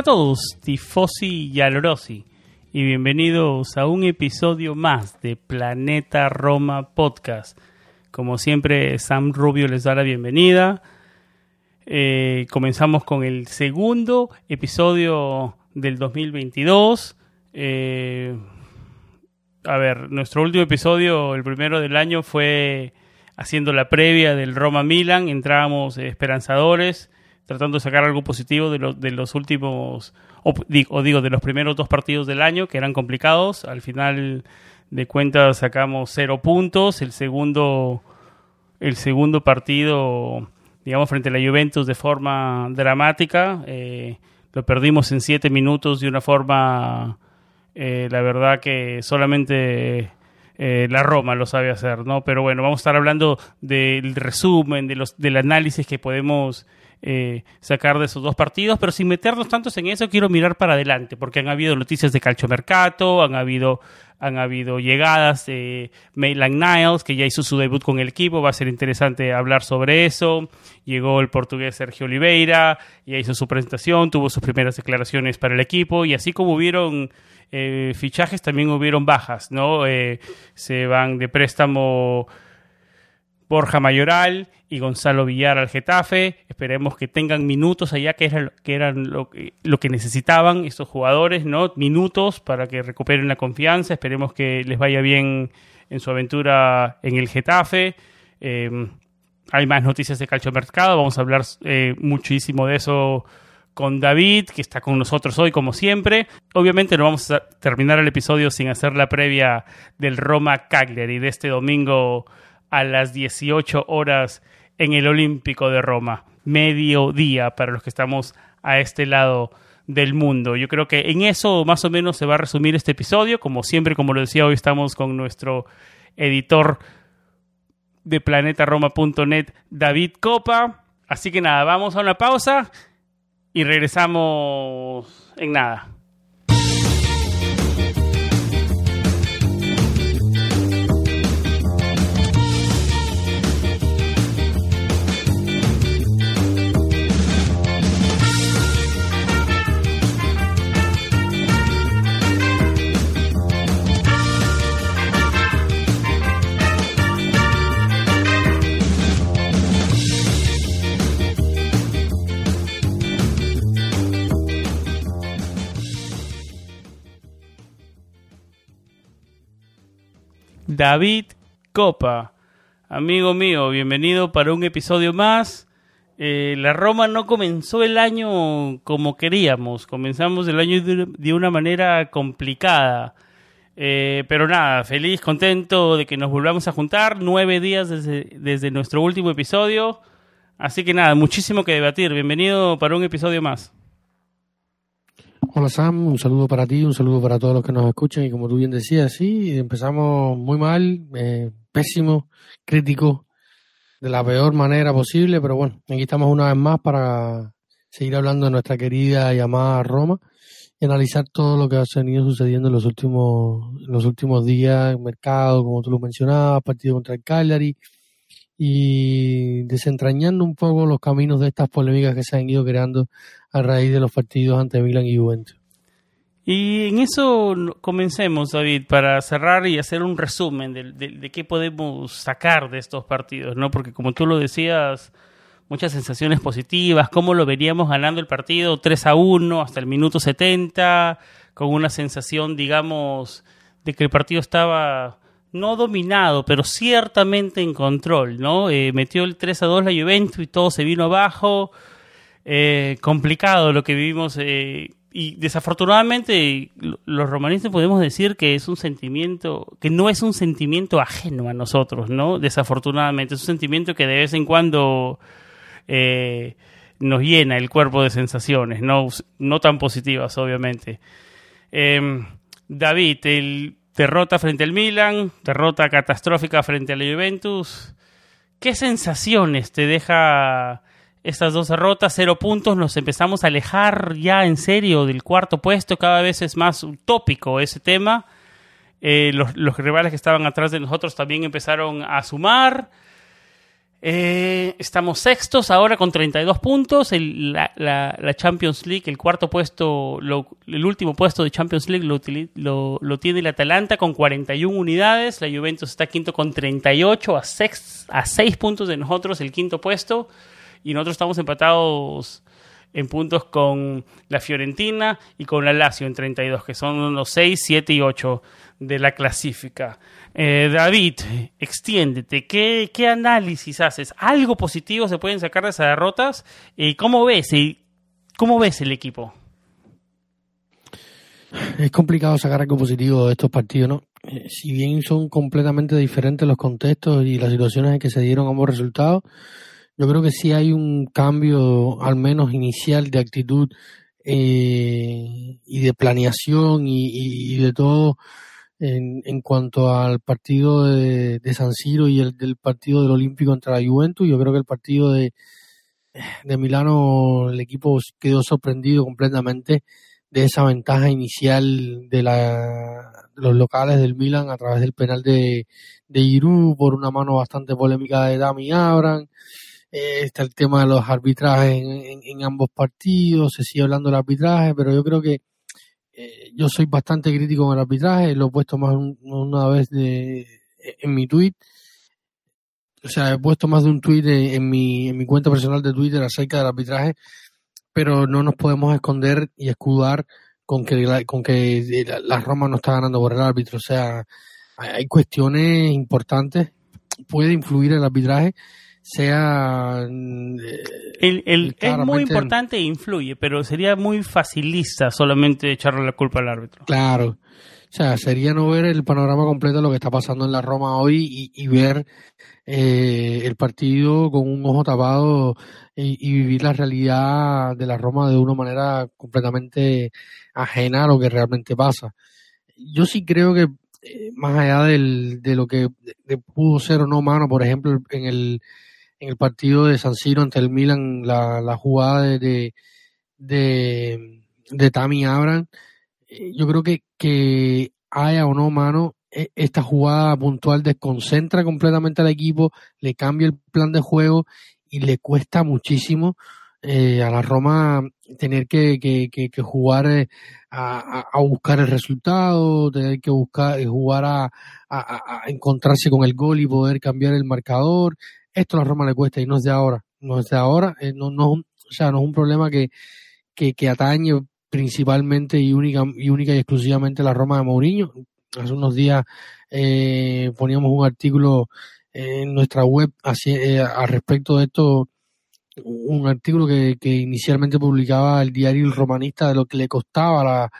Hola a todos, tifosi y alorosi, y bienvenidos a un episodio más de Planeta Roma Podcast. Como siempre, Sam Rubio les da la bienvenida. Eh, comenzamos con el segundo episodio del 2022. Eh, a ver, nuestro último episodio, el primero del año, fue haciendo la previa del Roma Milan. Entrábamos esperanzadores tratando de sacar algo positivo de, de los últimos, o, digo, de los primeros dos partidos del año, que eran complicados. Al final de cuentas sacamos cero puntos. El segundo, el segundo partido, digamos, frente a la Juventus de forma dramática. Eh, lo perdimos en siete minutos de una forma, eh, la verdad que solamente... Eh, la Roma lo sabe hacer, ¿no? Pero bueno, vamos a estar hablando del resumen, de los, del análisis que podemos eh, sacar de esos dos partidos, pero sin meternos tantos en eso, quiero mirar para adelante, porque han habido noticias de Calcio Mercato, han habido, han habido llegadas de Maitland Niles, que ya hizo su debut con el equipo, va a ser interesante hablar sobre eso. Llegó el portugués Sergio Oliveira, ya hizo su presentación, tuvo sus primeras declaraciones para el equipo, y así como hubieron eh, fichajes, también hubieron bajas, ¿no? Eh, se van de préstamo Borja Mayoral y Gonzalo Villar al Getafe. Esperemos que tengan minutos allá, que eran, que eran lo, que necesitaban estos jugadores, ¿no? Minutos para que recuperen la confianza. Esperemos que les vaya bien en su aventura en el Getafe. Em, hay más noticias de Calcio Mercado. Vamos a hablar eh, muchísimo de eso con David, que está con nosotros hoy como siempre. Obviamente no vamos a terminar el episodio sin hacer la previa del Roma Cagliari de este domingo a las 18 horas en el Olímpico de Roma. Mediodía para los que estamos a este lado del mundo. Yo creo que en eso más o menos se va a resumir este episodio. Como siempre, como lo decía, hoy estamos con nuestro editor de planetaroma.net, David Copa. Así que nada, vamos a una pausa y regresamos en nada. David Copa. Amigo mío, bienvenido para un episodio más. Eh, la Roma no comenzó el año como queríamos, comenzamos el año de una manera complicada. Eh, pero nada, feliz, contento de que nos volvamos a juntar, nueve días desde, desde nuestro último episodio. Así que nada, muchísimo que debatir. Bienvenido para un episodio más. Hola Sam, un saludo para ti, un saludo para todos los que nos escuchan. Y como tú bien decías, sí, empezamos muy mal, eh, pésimo, crítico, de la peor manera posible, pero bueno, aquí estamos una vez más para seguir hablando de nuestra querida llamada Roma y analizar todo lo que ha venido sucediendo en los últimos, los últimos días, mercado, como tú lo mencionabas, partido contra el Cagliari, y desentrañando un poco los caminos de estas polémicas que se han ido creando a raíz de los partidos ante Milan y Juventus. Y en eso comencemos, David, para cerrar y hacer un resumen de, de, qué podemos sacar de estos partidos, ¿no? Porque como tú lo decías, muchas sensaciones positivas, cómo lo veríamos ganando el partido 3 a 1 hasta el minuto 70, con una sensación, digamos, de que el partido estaba no dominado, pero ciertamente en control, ¿no? Eh, metió el 3 a 2 la Juventus y todo se vino abajo. Eh, complicado lo que vivimos eh, y desafortunadamente los romanistas podemos decir que es un sentimiento que no es un sentimiento ajeno a nosotros, ¿no? Desafortunadamente es un sentimiento que de vez en cuando eh, nos llena el cuerpo de sensaciones, no, no tan positivas, obviamente. Em, David, el derrota frente al Milan, derrota catastrófica frente a la Juventus. ¿Qué sensaciones te deja estas dos derrotas? Cero puntos, nos empezamos a alejar ya en serio del cuarto puesto, cada vez es más utópico ese tema. Eh, los, los rivales que estaban atrás de nosotros también empezaron a sumar. Eh, estamos sextos ahora con 32 puntos. la, la, Champions League, el cuarto puesto, el último puesto de Champions League lo, lo, tiene el Atalanta con 41 unidades. La Juventus está quinto con 38 a 6, a 6 puntos de nosotros, el quinto puesto. Y nosotros estamos empatados en puntos con la Fiorentina y con la Lazio en 32, que son los 6, 7 y 8 de la clasifica. Eh, David, extiéndete. ¿Qué, ¿Qué, análisis haces? ¿Algo positivo se pueden sacar de esas derrotas? ¿Y cómo ves? ¿Y ¿Cómo ves el equipo? Es complicado sacar algo positivo de estos partidos, ¿no? Eh, si bien son completamente diferentes los contextos y las situaciones en que se dieron ambos resultados, yo creo que sí hay un cambio, al menos inicial, de actitud eh, y de planeación y de todo en, en cuanto al partido de, de, San Siro y el del partido del Olímpico contra la Juventus. Yo creo que el partido de, de Milano, el equipo quedó sorprendido completamente de esa ventaja inicial de, la, los locales del Milan a través del penal de, de por una mano bastante polémica de Dami Abram. Eh, está el tema de los arbitrajes en, ambos partidos, se sigue hablando del arbitraje, pero yo creo que eh, yo soy bastante crítico con el arbitraje, lo he puesto más una vez de, en mi tweet. O sea, he puesto más de un tweet en, mi, en mi cuenta personal de Twitter acerca del arbitraje, pero no nos podemos esconder y escudar con que la, con que la, Roma no está ganando por el árbitro. O sea, hay cuestiones importantes, puede influir el arbitraje, sea... El, el, es muy importante e influye, pero sería muy facilista solamente echarle la culpa al árbitro. Claro. O sea, sería no ver el panorama completo de lo que está pasando en la Roma hoy y, y ver eh, el partido con un ojo tapado y, y, vivir la realidad de la Roma de una manera completamente ajena a lo que realmente pasa. Yo sí creo que eh, más allá del, de lo que de, pudo ser o no mano, por ejemplo, en el en el partido de San Siro ante el Milan, la, jugada de, de, de, Tami Abram, eh, yo creo que, que haya o no mano, e, esta jugada puntual desconcentra completamente al equipo, le cambia el plan de juego y le cuesta muchísimo eh, a la Roma tener que, que, que, jugar eh, a, a, buscar el resultado, tener que buscar jugar a, a, encontrarse con el gol y poder cambiar el marcador. Esto a la Roma le cuesta y no es de ahora. No es de ahora. Eh, no, o sea, no es un problema que, que, que atañe principalmente y única, y única y exclusivamente la Roma de Mourinho. Hace unos días eh, poníamos un artículo en nuestra web eh, al respecto de esto, un artículo que, inicialmente publicaba el diario El Romanista de lo que le costaba la,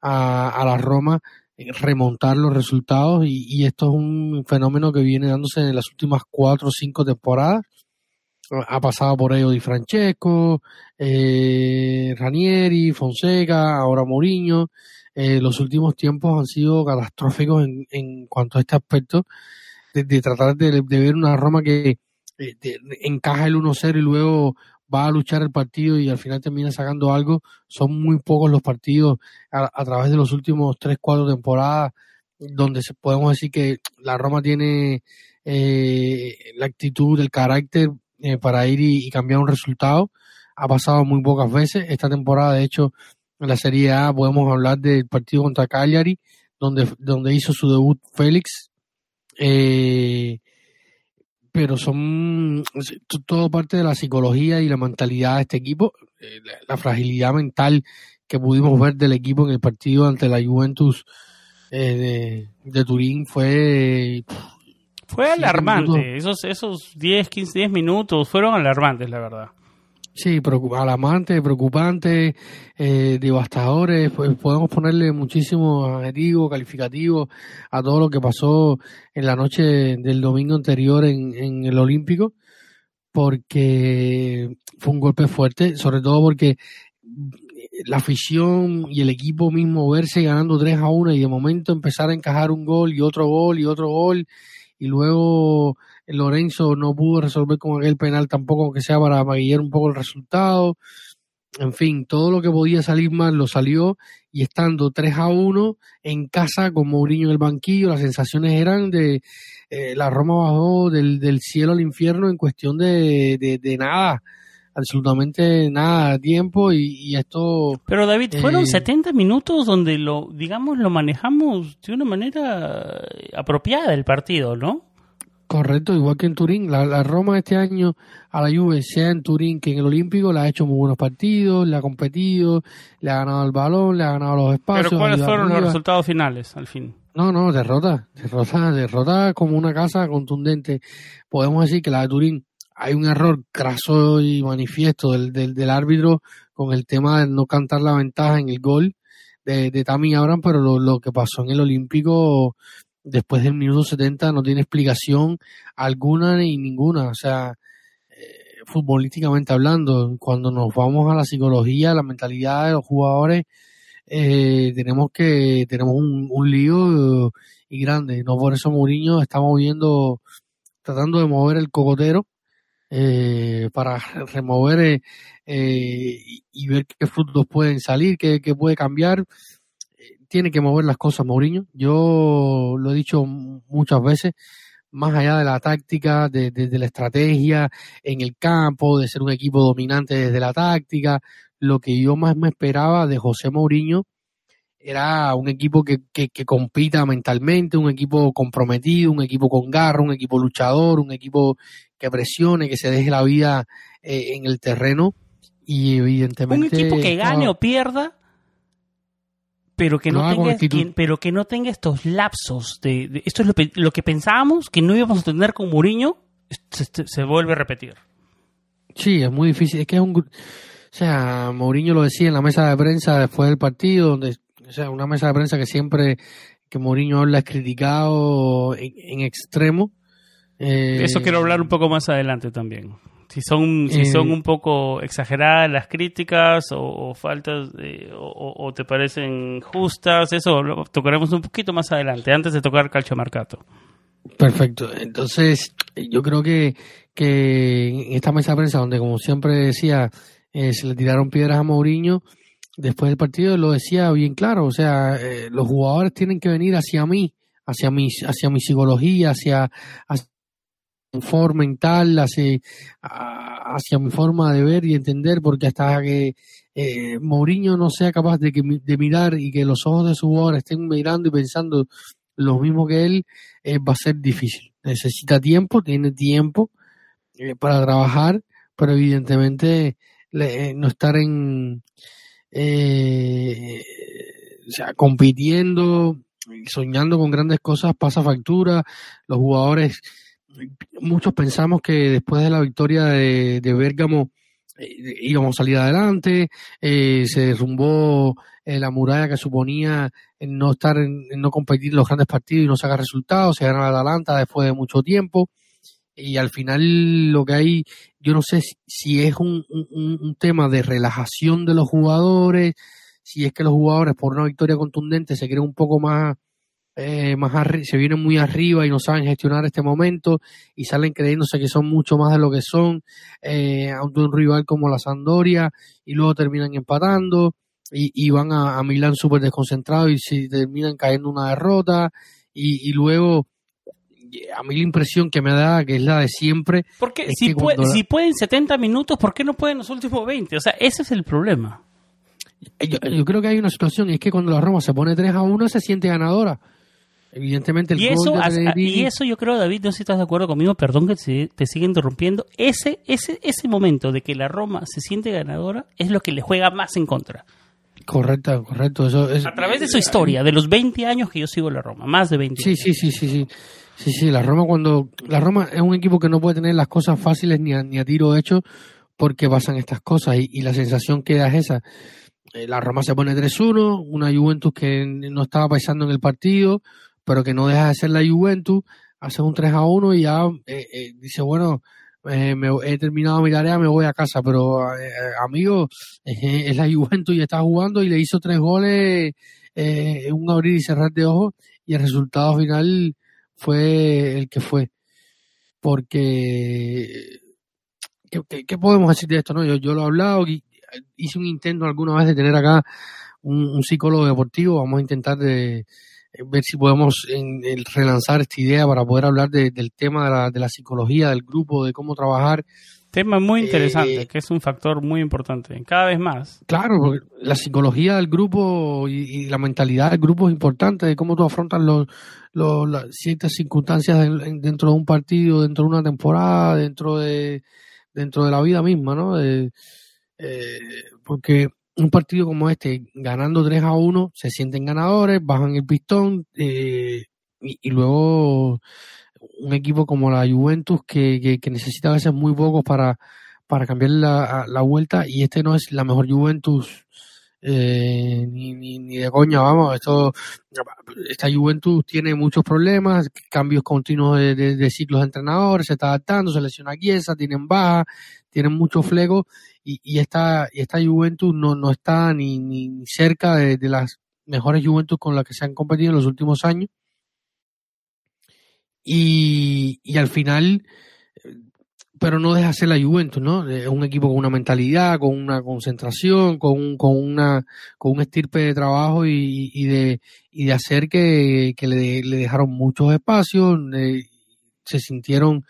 a, a la Roma remontar los resultados y, esto es un fenómeno que viene dándose en las últimas cuatro o cinco temporadas. Ha pasado por ello Di Francesco, eh, Ranieri, Fonseca, ahora Mourinho. Eh, los últimos tiempos han sido catastróficos en, en cuanto a este aspecto de, de tratar de, de, ver una Roma que eh, encaja el 1-0 y luego va a luchar el partido y al final termina sacando algo. Son muy pocos los partidos a, través de los últimos tres, cuatro temporadas donde se, podemos decir que la Roma tiene eh, la actitud, el carácter eh, para ir y, cambiar un resultado. Ha pasado muy pocas veces. Esta temporada, de hecho, en la Serie A podemos hablar del partido contra Cagliari, donde, donde hizo su debut Félix. Eh, pero son todo parte de la psicología y la mentalidad de este equipo, eh, la, fragilidad mental que pudimos ver del equipo en el partido ante la Juventus eh, de, Turín fue fue alarmante, esos esos 10, 15, 10 minutos fueron alarmantes, la verdad. Sí, alarmante, preocupante, eh, devastadores. Pues podemos ponerle muchísimo adjetivo, calificativo a todo lo que pasó en la noche del domingo anterior en, en el Olímpico, porque fue un golpe fuerte, sobre todo porque la afición y el equipo mismo verse ganando 3 a 1 y de momento empezar a encajar un gol y otro gol y otro gol y luego Lorenzo no pudo resolver con aquel penal tampoco, aunque sea para maquillar un poco el resultado. En fin, todo lo que podía salir mal lo salió y estando 3 a 1 en casa con Mourinho en el banquillo, las sensaciones eran de eh, la Roma bajó del, del, cielo al infierno en cuestión de, de, nada, absolutamente nada de tiempo y, esto... Pero David, fueron 70 eh, minutos donde lo, digamos, lo manejamos de una manera apropiada el partido, ¿no? Correcto, igual que en Turín. La, Roma este año a la Juve, sea en Turín que en el Olímpico, le ha hecho muy buenos partidos, le ha competido, le ha ganado el balón, le ha ganado los espacios. ¿Pero cuáles fueron los resultados finales al fin? No, no, derrota, derrota, derrota como una casa contundente. Podemos decir que la de Turín hay un error craso y manifiesto del, del, árbitro con el tema de no cantar la ventaja en el gol de, de Tammy Abraham, pero lo, lo que pasó en el Olímpico después del minuto 70 no tiene explicación alguna ni ninguna. O sea, eh, futbolísticamente hablando, cuando nos vamos a la psicología, la mentalidad de los jugadores, eh, tenemos que tenemos un, un lío y grande. No por eso Mourinho está moviendo, tratando de mover el cocotero eh, para remover y, ver qué frutos pueden salir, qué, qué puede cambiar tiene que mover las cosas Mourinho. Yo lo he dicho muchas veces, más allá de la táctica, de, la estrategia en el campo, de ser un equipo dominante desde la táctica, lo que yo más me esperaba de José Mourinho era un equipo que, que, compita mentalmente, un equipo comprometido, un equipo con garra, un equipo luchador, un equipo que presione, que se deje la vida eh, en el terreno y evidentemente... Un equipo que gane o pierda, pero que no, tenga, pero que no tenga estos lapsos de, esto es lo, que pensábamos que no íbamos a tener con Mourinho se, vuelve a repetir. Sí es muy difícil es que es un o sea Mourinho lo decía en la mesa de prensa después del partido donde o sea una mesa de prensa que siempre que Mourinho habla es criticado en, extremo eso quiero hablar un poco más adelante también si son si son eh, un poco exageradas las críticas o, faltas o, te parecen justas eso lo tocaremos un poquito más adelante antes de tocar calcio marcato. Perfecto. Entonces yo creo que que en esta mesa de prensa donde como siempre decía eh, se le tiraron piedras a Mourinho después del partido lo decía bien claro o sea eh, los jugadores tienen que venir hacia mí hacia mi hacia mi psicología hacia forma mental hacia, hacia mi forma de ver y entender, porque hasta que eh, Mourinho no sea capaz de, mirar y que los ojos de su jugador estén mirando y pensando lo mismo que él, eh, va a ser difícil. Necesita tiempo, tiene tiempo eh, para trabajar, pero evidentemente no estar en... o sea, compitiendo, soñando con grandes cosas pasa factura, los jugadores muchos pensamos que después de la victoria de, de Bérgamo eh, íbamos a salir adelante, eh, se derrumbó eh, la muralla que suponía no estar en, no competir en los grandes partidos y no sacar resultados, se ganó la Atalanta después de mucho tiempo. Y al final lo que hay, yo no sé si, es un, un, tema de relajación de los jugadores, si es que los jugadores por una victoria contundente se creen un poco más eh, más se vienen muy arriba y no saben gestionar este momento y salen creyéndose que son mucho más de lo que son eh, ante un rival como la Sandoria y luego terminan empatando y, van a, Milán súper desconcentrados y se terminan cayendo una derrota y, luego a mí la impresión que me da que es la de siempre. Porque si, si pueden 70 minutos, ¿por qué no pueden los últimos 20? O sea, ese es el problema. Yo, yo, creo que hay una situación y es que cuando la Roma se pone 3 a 1 se siente ganadora. Evidentemente el y eso, y eso yo creo, David, no sé si estás de acuerdo conmigo, perdón que te siga interrumpiendo, ese, ese, ese momento de que la Roma se siente ganadora es lo que le juega más en contra. Correcto, correcto. Eso es, a través de su historia, de los 20 años que yo sigo la Roma, más de 20 sí, Sí, sí, sí, sí. Sí, sí, la Roma cuando... La Roma es un equipo que no puede tener las cosas fáciles ni a, ni a tiro hecho por qué pasan estas cosas y, la sensación que da es esa. Eh, la Roma se pone 3-1, una Juventus que no estaba pasando en el partido, pero que no deja de ser la Juventus, hace un 3-1 y ya eh, eh, dice, bueno, me, he terminado mi tarea, me voy a casa, pero amigo, es la Juventus y está jugando y le hizo tres goles en un abrir y cerrar de ojos y el resultado final fue el que fue. Porque ¿qué, podemos decir de esto? no Yo, yo lo he hablado hice un intento alguna vez de tener acá un, psicólogo deportivo. Vamos a intentar de eh, ver si podemos en, relanzar esta idea para poder hablar del tema de la, de la psicología del grupo, de cómo trabajar. Tema muy interesante, eh, que es un factor muy importante, cada vez más. Claro, porque la psicología del grupo y, la mentalidad del grupo es importante, de cómo tú afrontas los, las ciertas circunstancias dentro de un partido, dentro de una temporada, dentro de, dentro de la vida misma, ¿no? Eh, porque un partido como este, ganando 3 a 1, se sienten ganadores, bajan el pistón eh, y, luego un equipo como la Juventus que, que, necesita a veces muy poco para, para cambiar la, la, vuelta y este no es la mejor Juventus eh, ni, ni, de coña, vamos, esto, esta Juventus tiene muchos problemas, cambios continuos de, ciclos de entrenadores, se está adaptando, se lesiona Chiesa, tienen baja, tienen mucho flego y, y, esta, y esta Juventus no, no está ni, ni, cerca de, de, las mejores Juventus con las que se han competido en los últimos años. Y, y al final pero no deja ser la Juventus, ¿no? Es un equipo con una mentalidad, con una concentración, con, un, con una con un estirpe de trabajo y, y de y de hacer que, que le, le, dejaron muchos espacios, se sintieron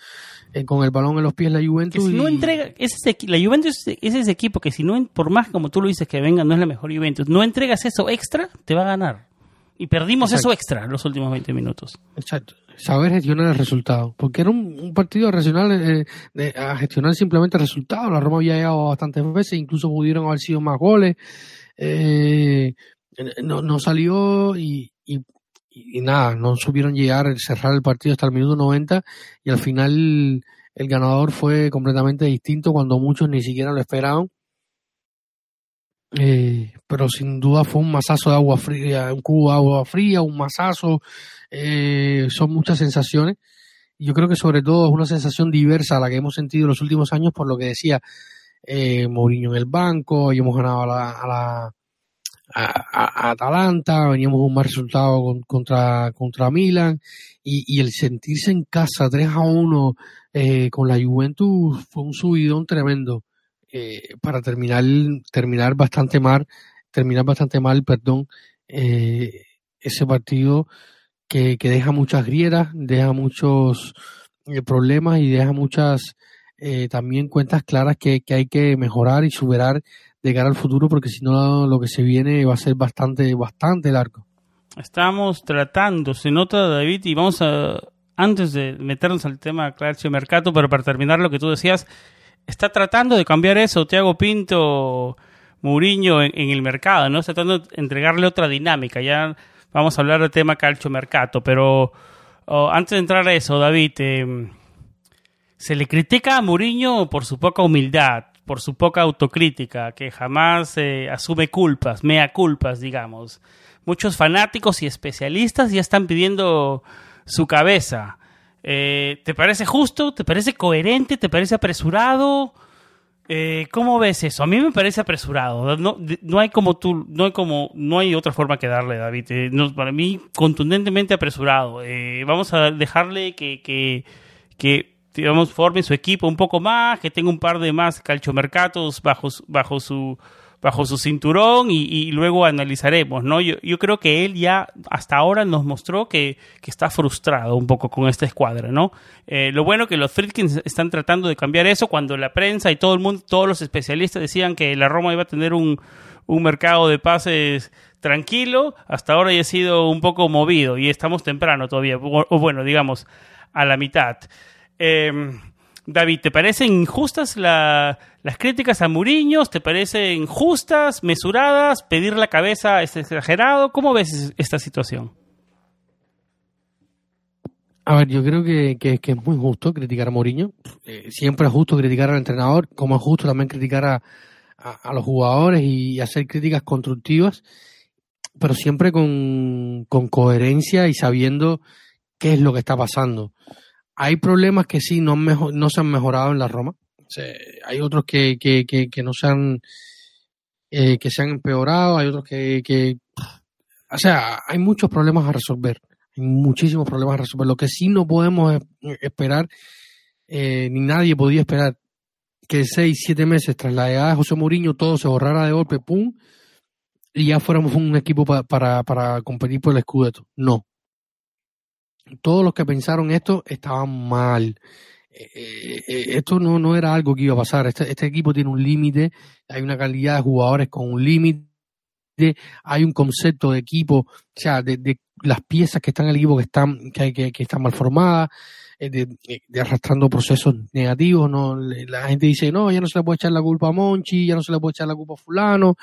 eh, con el balón en los pies la Juventus. si no entrega, ese, la Juventus es ese equipo que si no, por más como tú lo dices que venga, no es la mejor Juventus, no entregas eso extra, te va a ganar. Y perdimos eso extra los últimos 20 minutos. Exacto saber gestionar el resultado, porque era un, partido regional eh, de, a gestionar simplemente el resultado. La Roma había llegado bastantes veces, incluso pudieron haber sido más goles. Eh, no, no salió y, y, y, nada, no supieron llegar, cerrar el partido hasta el minuto 90 y al final el ganador fue completamente distinto cuando muchos ni siquiera lo esperaban. Eh, pero sin duda fue un masazo de agua fría, un cubo de agua fría, un masazo, eh, son muchas sensaciones. Yo creo que sobre todo es una sensación diversa a la que hemos sentido en los últimos años por lo que decía eh, Mourinho en el banco, y hemos ganado a la, a la a, Atalanta, veníamos un mal resultado contra, contra Milan y, y, el sentirse en casa 3 a 1 eh, con la Juventus fue un subidón tremendo eh, para terminar, terminar bastante mal, terminar bastante mal, perdón, eh, ese partido que, deja muchas grietas, deja muchos eh, problemas y deja muchas eh, también cuentas claras que, que, hay que mejorar y superar de cara al futuro, porque si no lo que se viene va a ser bastante, bastante largo. Estamos tratando, se nota David, y vamos a, antes de meternos al tema Clarcio Mercato, pero para terminar lo que tú decías, está tratando de cambiar eso, Thiago Pinto, Mourinho en, el mercado, ¿no? Está tratando de entregarle otra dinámica. Ya vamos a hablar del tema calcio mercato, pero oh, antes de entrar a eso, David, eh, se le critica a Mourinho por su poca humildad, por su poca autocrítica, que jamás eh, asume culpas, mea culpas, digamos. Muchos fanáticos y especialistas ya están pidiendo su cabeza. Eh, ¿Te parece justo? ¿Te parece coherente? ¿Te parece apresurado? Eh, ¿Cómo ves eso? A mí me parece apresurado. No, no, hay como tú, no hay como, no hay otra forma que darle, David. Eh, para mí, contundentemente apresurado. vamos a dejarle que, que, que, digamos, forme su equipo un poco más, que tenga un par de más calchomercatos bajo, bajo su bajo su cinturón y, luego analizaremos, ¿no? Yo, yo, creo que él ya hasta ahora nos mostró que, que está frustrado un poco con esta escuadra, ¿no? Eh, lo bueno que los Friedkins están tratando de cambiar eso cuando la prensa y todo el mundo, todos los especialistas decían que la Roma iba a tener un, un mercado de pases tranquilo, hasta ahora ya ha sido un poco movido y estamos temprano todavía, o, bueno, digamos, a la mitad. Eh, David, ¿te parecen injustas las críticas a Mourinho? ¿Te parecen justas, mesuradas? ¿Pedir la cabeza es exagerado? ¿Cómo ves esta situación? A ver, yo creo que, es muy justo criticar a Mourinho. Eh, siempre es justo criticar al entrenador, como es justo también criticar a, los jugadores y hacer críticas constructivas, pero siempre con, coherencia y sabiendo qué es lo que está pasando. Hay problemas que sí no, no se han mejorado en la Roma. hay otros que, que, que, no se han, eh, que se han empeorado, hay otros que, que, o sea, hay muchos problemas a resolver muchísimos problemas a resolver. Lo que sí no podemos esperar, eh, ni nadie podía esperar, que seis, siete meses tras la llegada de José Mourinho todo se borrara de golpe, pum, y ya fuéramos un equipo para, para competir por el Scudetto. No. Todos los que pensaron esto estaban mal. Eh, eh, esto no, no era algo que iba a pasar. Este, este equipo tiene un límite, hay una calidad de jugadores con un límite hay un concepto de equipo, o sea, de, las piezas que están en el equipo que están, que, que, están mal formadas, eh, de, arrastrando procesos negativos, ¿no? La gente dice, no, ya no se le puede echar la culpa a Monchi, ya no se le puede echar la culpa a fulano.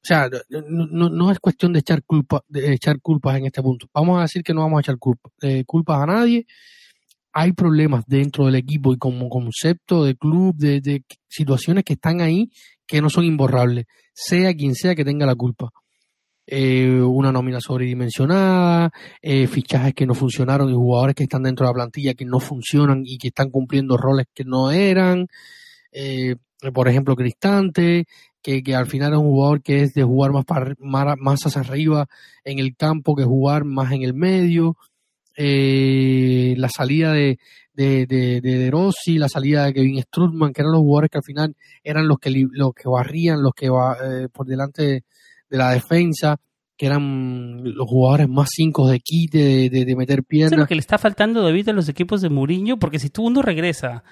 O sea, no, no es cuestión de echar culpa, echar culpas en este punto. Vamos a decir que no vamos a echar culpa, eh, culpas a nadie. Hay problemas dentro del equipo y como concepto de club, de, de situaciones que están ahí que no son imborrables, sea quien sea que tenga la culpa. Eh, una nómina sobredimensionada, eh, fichajes que no funcionaron y jugadores que están dentro de la plantilla que no funcionan y que están cumpliendo roles que no eran. Eh, por ejemplo, Cristante, que, que, al final es un jugador que es de jugar más, para, más, hacia arriba en el campo que jugar más en el medio. la salida de, de, de, de, Rossi, la salida de Kevin Strutman, que eran los jugadores que al final eran los que, los que barrían, los que va, por delante de la defensa, que eran los jugadores más cinco de quite, de, meter piernas. es lo que le está faltando David a los equipos de Mourinho, porque si tú uno regresa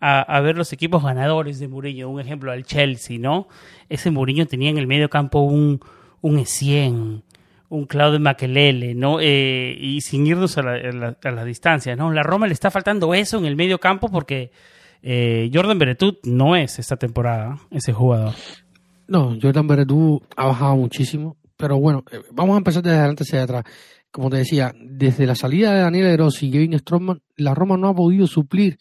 a, ver los equipos ganadores de Mourinho, un ejemplo al Chelsea, ¿no? Ese Mourinho tenía en el medio campo un, un un Claudio Makelele, ¿no? Eh, y sin irnos a la, a, distancia, ¿no? La Roma le está faltando eso en el medio campo porque eh, Jordan Beretut no es esta temporada ese jugador. No, Jordan Beretú ha bajado muchísimo, pero bueno, eh, vamos a empezar desde adelante hacia atrás. Como te decía, desde la salida de Daniel Eros y Kevin Stroman, la Roma no ha podido suplir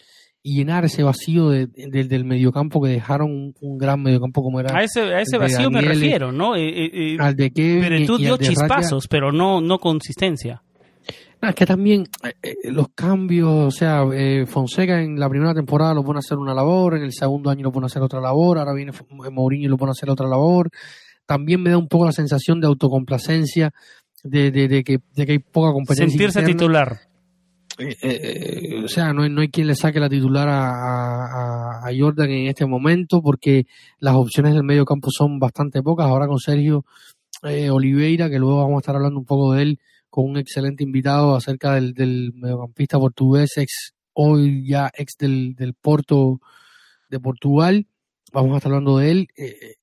y llenar ese vacío del mediocampo que dejaron un, gran mediocampo como era. A ese, a ese vacío me refiero, ¿no? Eh, eh, al de Kevin. Beretú dio chispazos, pero no, no consistencia es que también eh, eh, los cambios, o sea, eh, Fonseca en la primera temporada lo pone a hacer una labor, en el segundo año lo pone a hacer otra labor, ahora viene Mourinho y lo pone a hacer otra labor. También me da un poco la sensación de autocomplacencia, de, de, que, de que hay poca competencia. Sentirse titular. O sea, no hay, no hay quien le saque la titular a, a, Jordan en este momento porque las opciones del medio campo son bastante pocas. Ahora con Sergio Oliveira, que luego vamos a estar hablando un poco de él, con un excelente invitado acerca del, del mediocampista portugués, ex hoy ya ex del, del Porto de Portugal. Vamos a estar hablando de él. Eh,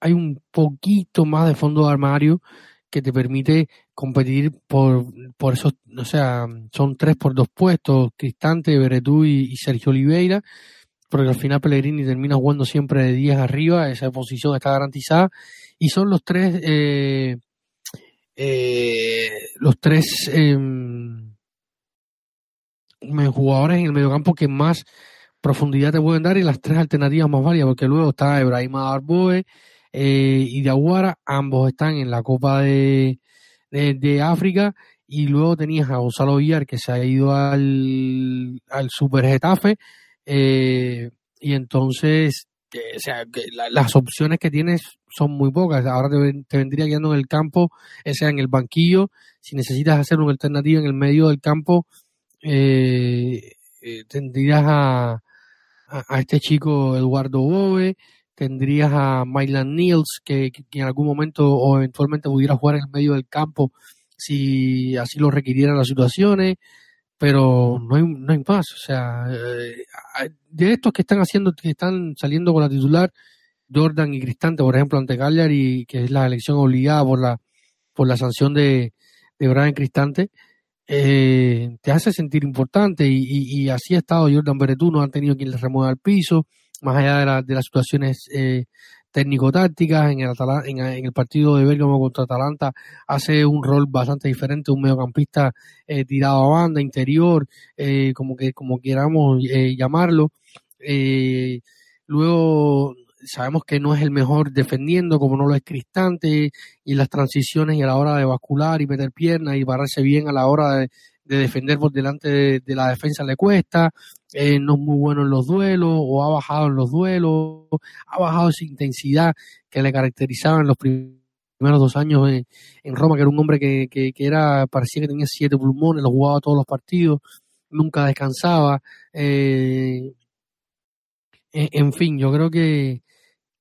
hay un poquito más de fondo de armario que te permite competir por, por esos, o sea, son tres por dos puestos, Cristante, Beretú y, Sergio Oliveira, porque al final Pellegrini termina jugando siempre de 10 arriba, esa posición está garantizada, y son los tres eh, eh, los tres em, jugadores en el mediocampo que más profundidad te pueden dar y las tres alternativas más válidas, porque luego está Ebrahim Arboe eh, y Diaguara, ambos están en la Copa de, de, África, y luego tenías a Gonzalo Villar que se ha ido al, al Super Getafe, eh, y entonces o que las opciones que tienes son muy pocas. Ahora te, vendría quedando en el campo, sea en el banquillo. Si necesitas hacer una alternativa en el medio del campo, eh, eh tendrías a, a, este chico Eduardo Bove, tendrías a Mylan Niels, que, en algún momento o eventualmente pudiera jugar en el medio del campo si así lo requirieran las situaciones pero no hay, no hay más. O sea, eh, de estos que están haciendo, que están saliendo con la titular, Jordan y Cristante, por ejemplo, ante Cagliari, que es la elección obligada por la, por la sanción de, de Brian Cristante, eh, te hace sentir importante y, así ha estado Jordan Beretú, no han tenido quien le remueva al piso, más allá de, de las situaciones eh, técnico-tácticas. En el, en, el partido de Bergamo contra Atalanta hace un rol bastante diferente, un mediocampista eh, tirado a banda, interior, eh, como que como queramos eh, llamarlo. luego sabemos que no es el mejor defendiendo, como no lo es Cristante, y las transiciones y a la hora de bascular y meter piernas y barrarse bien a la hora de, defender por delante de, la defensa le cuesta, eh, no es muy bueno en los duelos o ha bajado en los duelos, ha bajado esa intensidad que le caracterizaba en los primeros dos años en, Roma, que era un hombre que, que, era, parecía que tenía siete pulmones, lo jugaba todos los partidos, nunca descansaba. Eh, en, fin, yo creo que,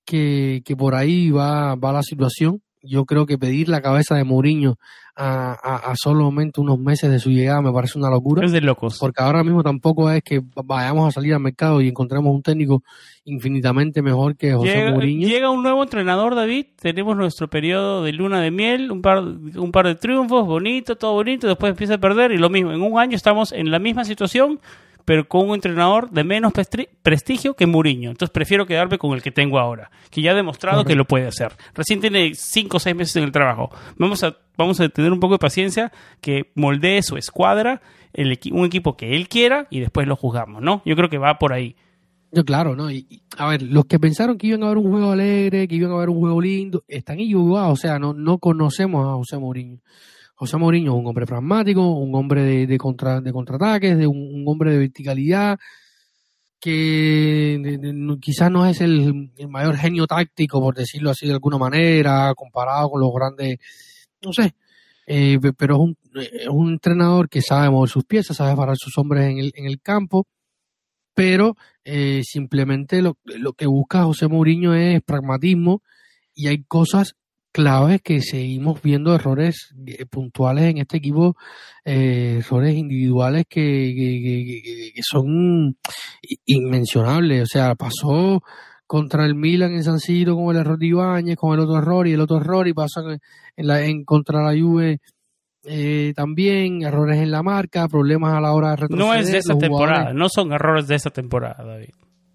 que, que por ahí va, va la situación. Yo creo que pedir la cabeza de Mourinho a, a, solamente unos meses de su llegada me parece una locura. Es de locos. Porque ahora mismo tampoco es que vayamos a salir al mercado y encontremos un técnico infinitamente mejor que José llega, Mourinho. Llega un nuevo entrenador, David. Tenemos nuestro periodo de luna de miel, un par, un par de triunfos, bonito, todo bonito. Después empieza a perder y lo mismo. En un año estamos en la misma situación pero con un entrenador de menos prestigio que Mourinho. Entonces prefiero quedarme con el que tengo ahora, que ya ha demostrado que lo puede hacer. Recién tiene cinco o seis meses en el trabajo. Vamos a, vamos a tener un poco de paciencia, que moldee su escuadra, el, un equipo que él quiera y después lo juzgamos, ¿no? Yo creo que va por ahí. Yo, claro, ¿no? Y, a ver, los que pensaron que iban a ver un juego alegre, que iban a ver un juego lindo, están equivocados. O sea, no, no conocemos a José Mourinho. José Mourinho es un hombre pragmático, un hombre de, de, contra, de contraataques, de un, hombre de verticalidad, que quizás no es el, mayor genio táctico, por decirlo así de alguna manera, comparado con los grandes, no sé, eh, pero es un, es un, entrenador que sabe mover sus piezas, sabe parar sus hombres en el, en el campo, pero eh, simplemente lo, lo que busca José Mourinho es pragmatismo y hay cosas clave que seguimos viendo errores eh, puntuales en este equipo, eh, errores individuales que, que, son inmencionables. O sea, pasó contra el Milan en San Siro con el error de Ibáñez, con el otro error y el otro error, y pasa en, la, en contra la Juve eh, también, errores en la marca, problemas a la hora de retroceder. No es de esa temporada, no son errores de esa temporada, David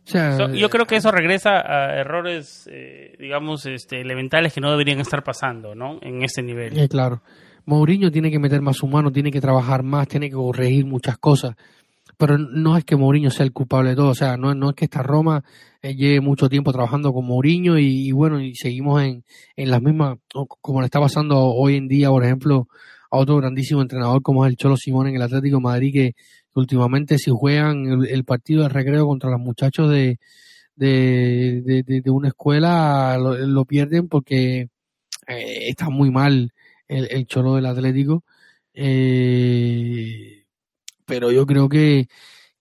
yo creo que eso regresa a errores, eh, digamos, este, elementales que no deberían estar pasando, ¿no? En ese nivel. Eh, claro. Mourinho tiene que meter más humano, tiene que trabajar más, tiene que corregir muchas cosas. Pero no es que Mourinho sea el culpable de todo. O sea, no, no es que esta Roma eh, lleve mucho tiempo trabajando con Mourinho y, bueno, y seguimos en, en las mismas, como le está pasando hoy en día, por ejemplo, a otro grandísimo entrenador como es el Cholo Simón en el Atlético de Madrid, que últimamente si juegan el, partido de recreo contra los muchachos de, de, de, una escuela lo, pierden porque eh, está muy mal el, el cholo del Atlético. Eh, pero yo creo que,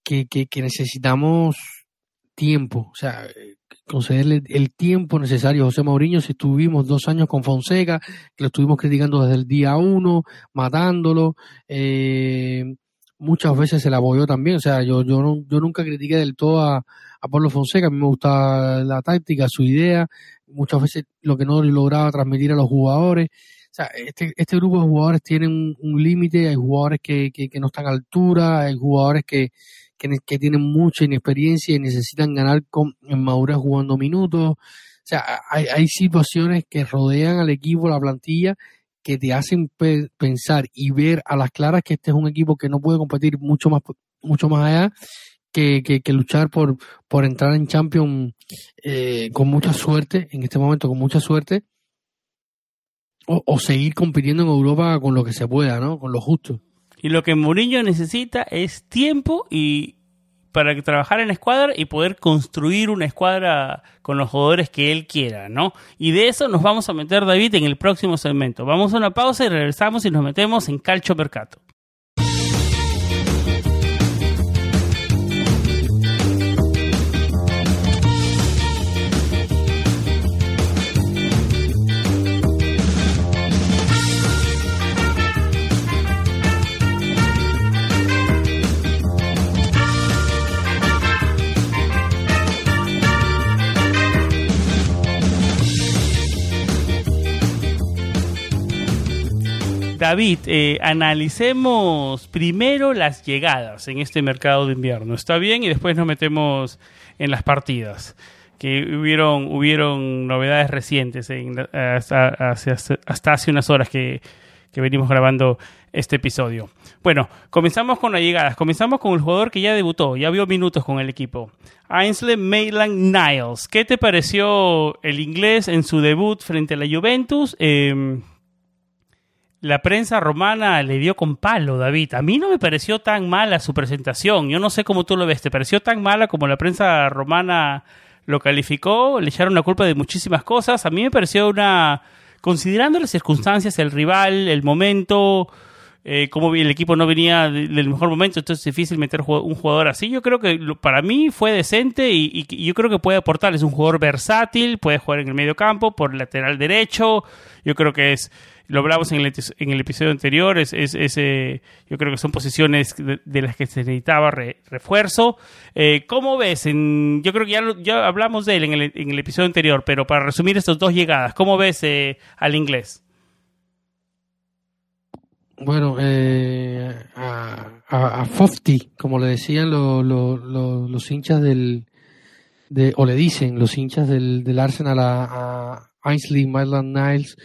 que, que, necesitamos tiempo, o sea, concederle el tiempo necesario a José Mourinho si estuvimos dos años con Fonseca, que lo estuvimos criticando desde el día uno, matándolo, eh, muchas veces se la apoyó también. O sea, yo, yo, yo nunca critiqué del todo a, a Pablo Fonseca, a mí me gusta la táctica, su idea, muchas veces lo que no lograba transmitir a los jugadores. O sea, este, este grupo de jugadores tiene un, límite, hay jugadores que, que, no están a altura, hay jugadores que, que, tienen mucha inexperiencia y necesitan ganar con, en madurez jugando minutos. O sea, hay, hay situaciones que rodean al equipo, la plantilla, que te hacen pensar y ver a las claras que este es un equipo que no puede competir mucho más mucho más allá que, que, luchar por, por entrar en Champions eh, con mucha suerte, en este momento con mucha suerte, o, o, seguir compitiendo en Europa con lo que se pueda, ¿no? Con lo justo. Y lo que Mourinho necesita es tiempo y para trabajar en escuadra y poder construir una escuadra con los jugadores que él quiera, ¿no? Y de eso nos vamos a meter, David, en el próximo segmento. Vamos a una pausa y regresamos y nos metemos en Calcio Mercato. David, eh, analicemos primero las llegadas en este mercado de invierno. ¿Está bien? Y después nos metemos en las partidas. que hubieron, hubieron novedades recientes hasta, hasta, hace unas horas que, que venimos grabando este episodio. Bueno, comenzamos con las llegadas. Comenzamos con el jugador que ya debutó, ya vio minutos con el equipo. Ainsley Maitland Niles. ¿Qué te pareció el inglés en su debut frente a la Juventus? Em, la prensa romana le dio con palo, David. A mí no me pareció tan mala su presentación. Yo no sé cómo tú lo ves. ¿Te pareció tan mala como la prensa romana lo calificó? Le echaron la culpa de muchísimas cosas. A mí me pareció una... Considerando las circunstancias, el rival, el momento, eh, como el equipo no venía del mejor momento, entonces es difícil meter un jugador así. Yo creo que para mí fue decente y, yo creo que puede aportar. Es un jugador versátil, puede jugar en el medio campo, por lateral derecho. Yo creo que es, lo hablamos en el, en el episodio anterior, es, es, yo creo que son posiciones de, las que se necesitaba refuerzo. Eh, ¿Cómo ves? En, yo creo que ya, ya hablamos de él en el, en el episodio anterior, pero para resumir estas dos llegadas, ¿cómo ves eh, al inglés? Bueno, eh, a, a, Fofty, como le decían los hinchas del, de, o le dicen los hinchas del, del Arsenal a, a Ainsley Maitland Niles.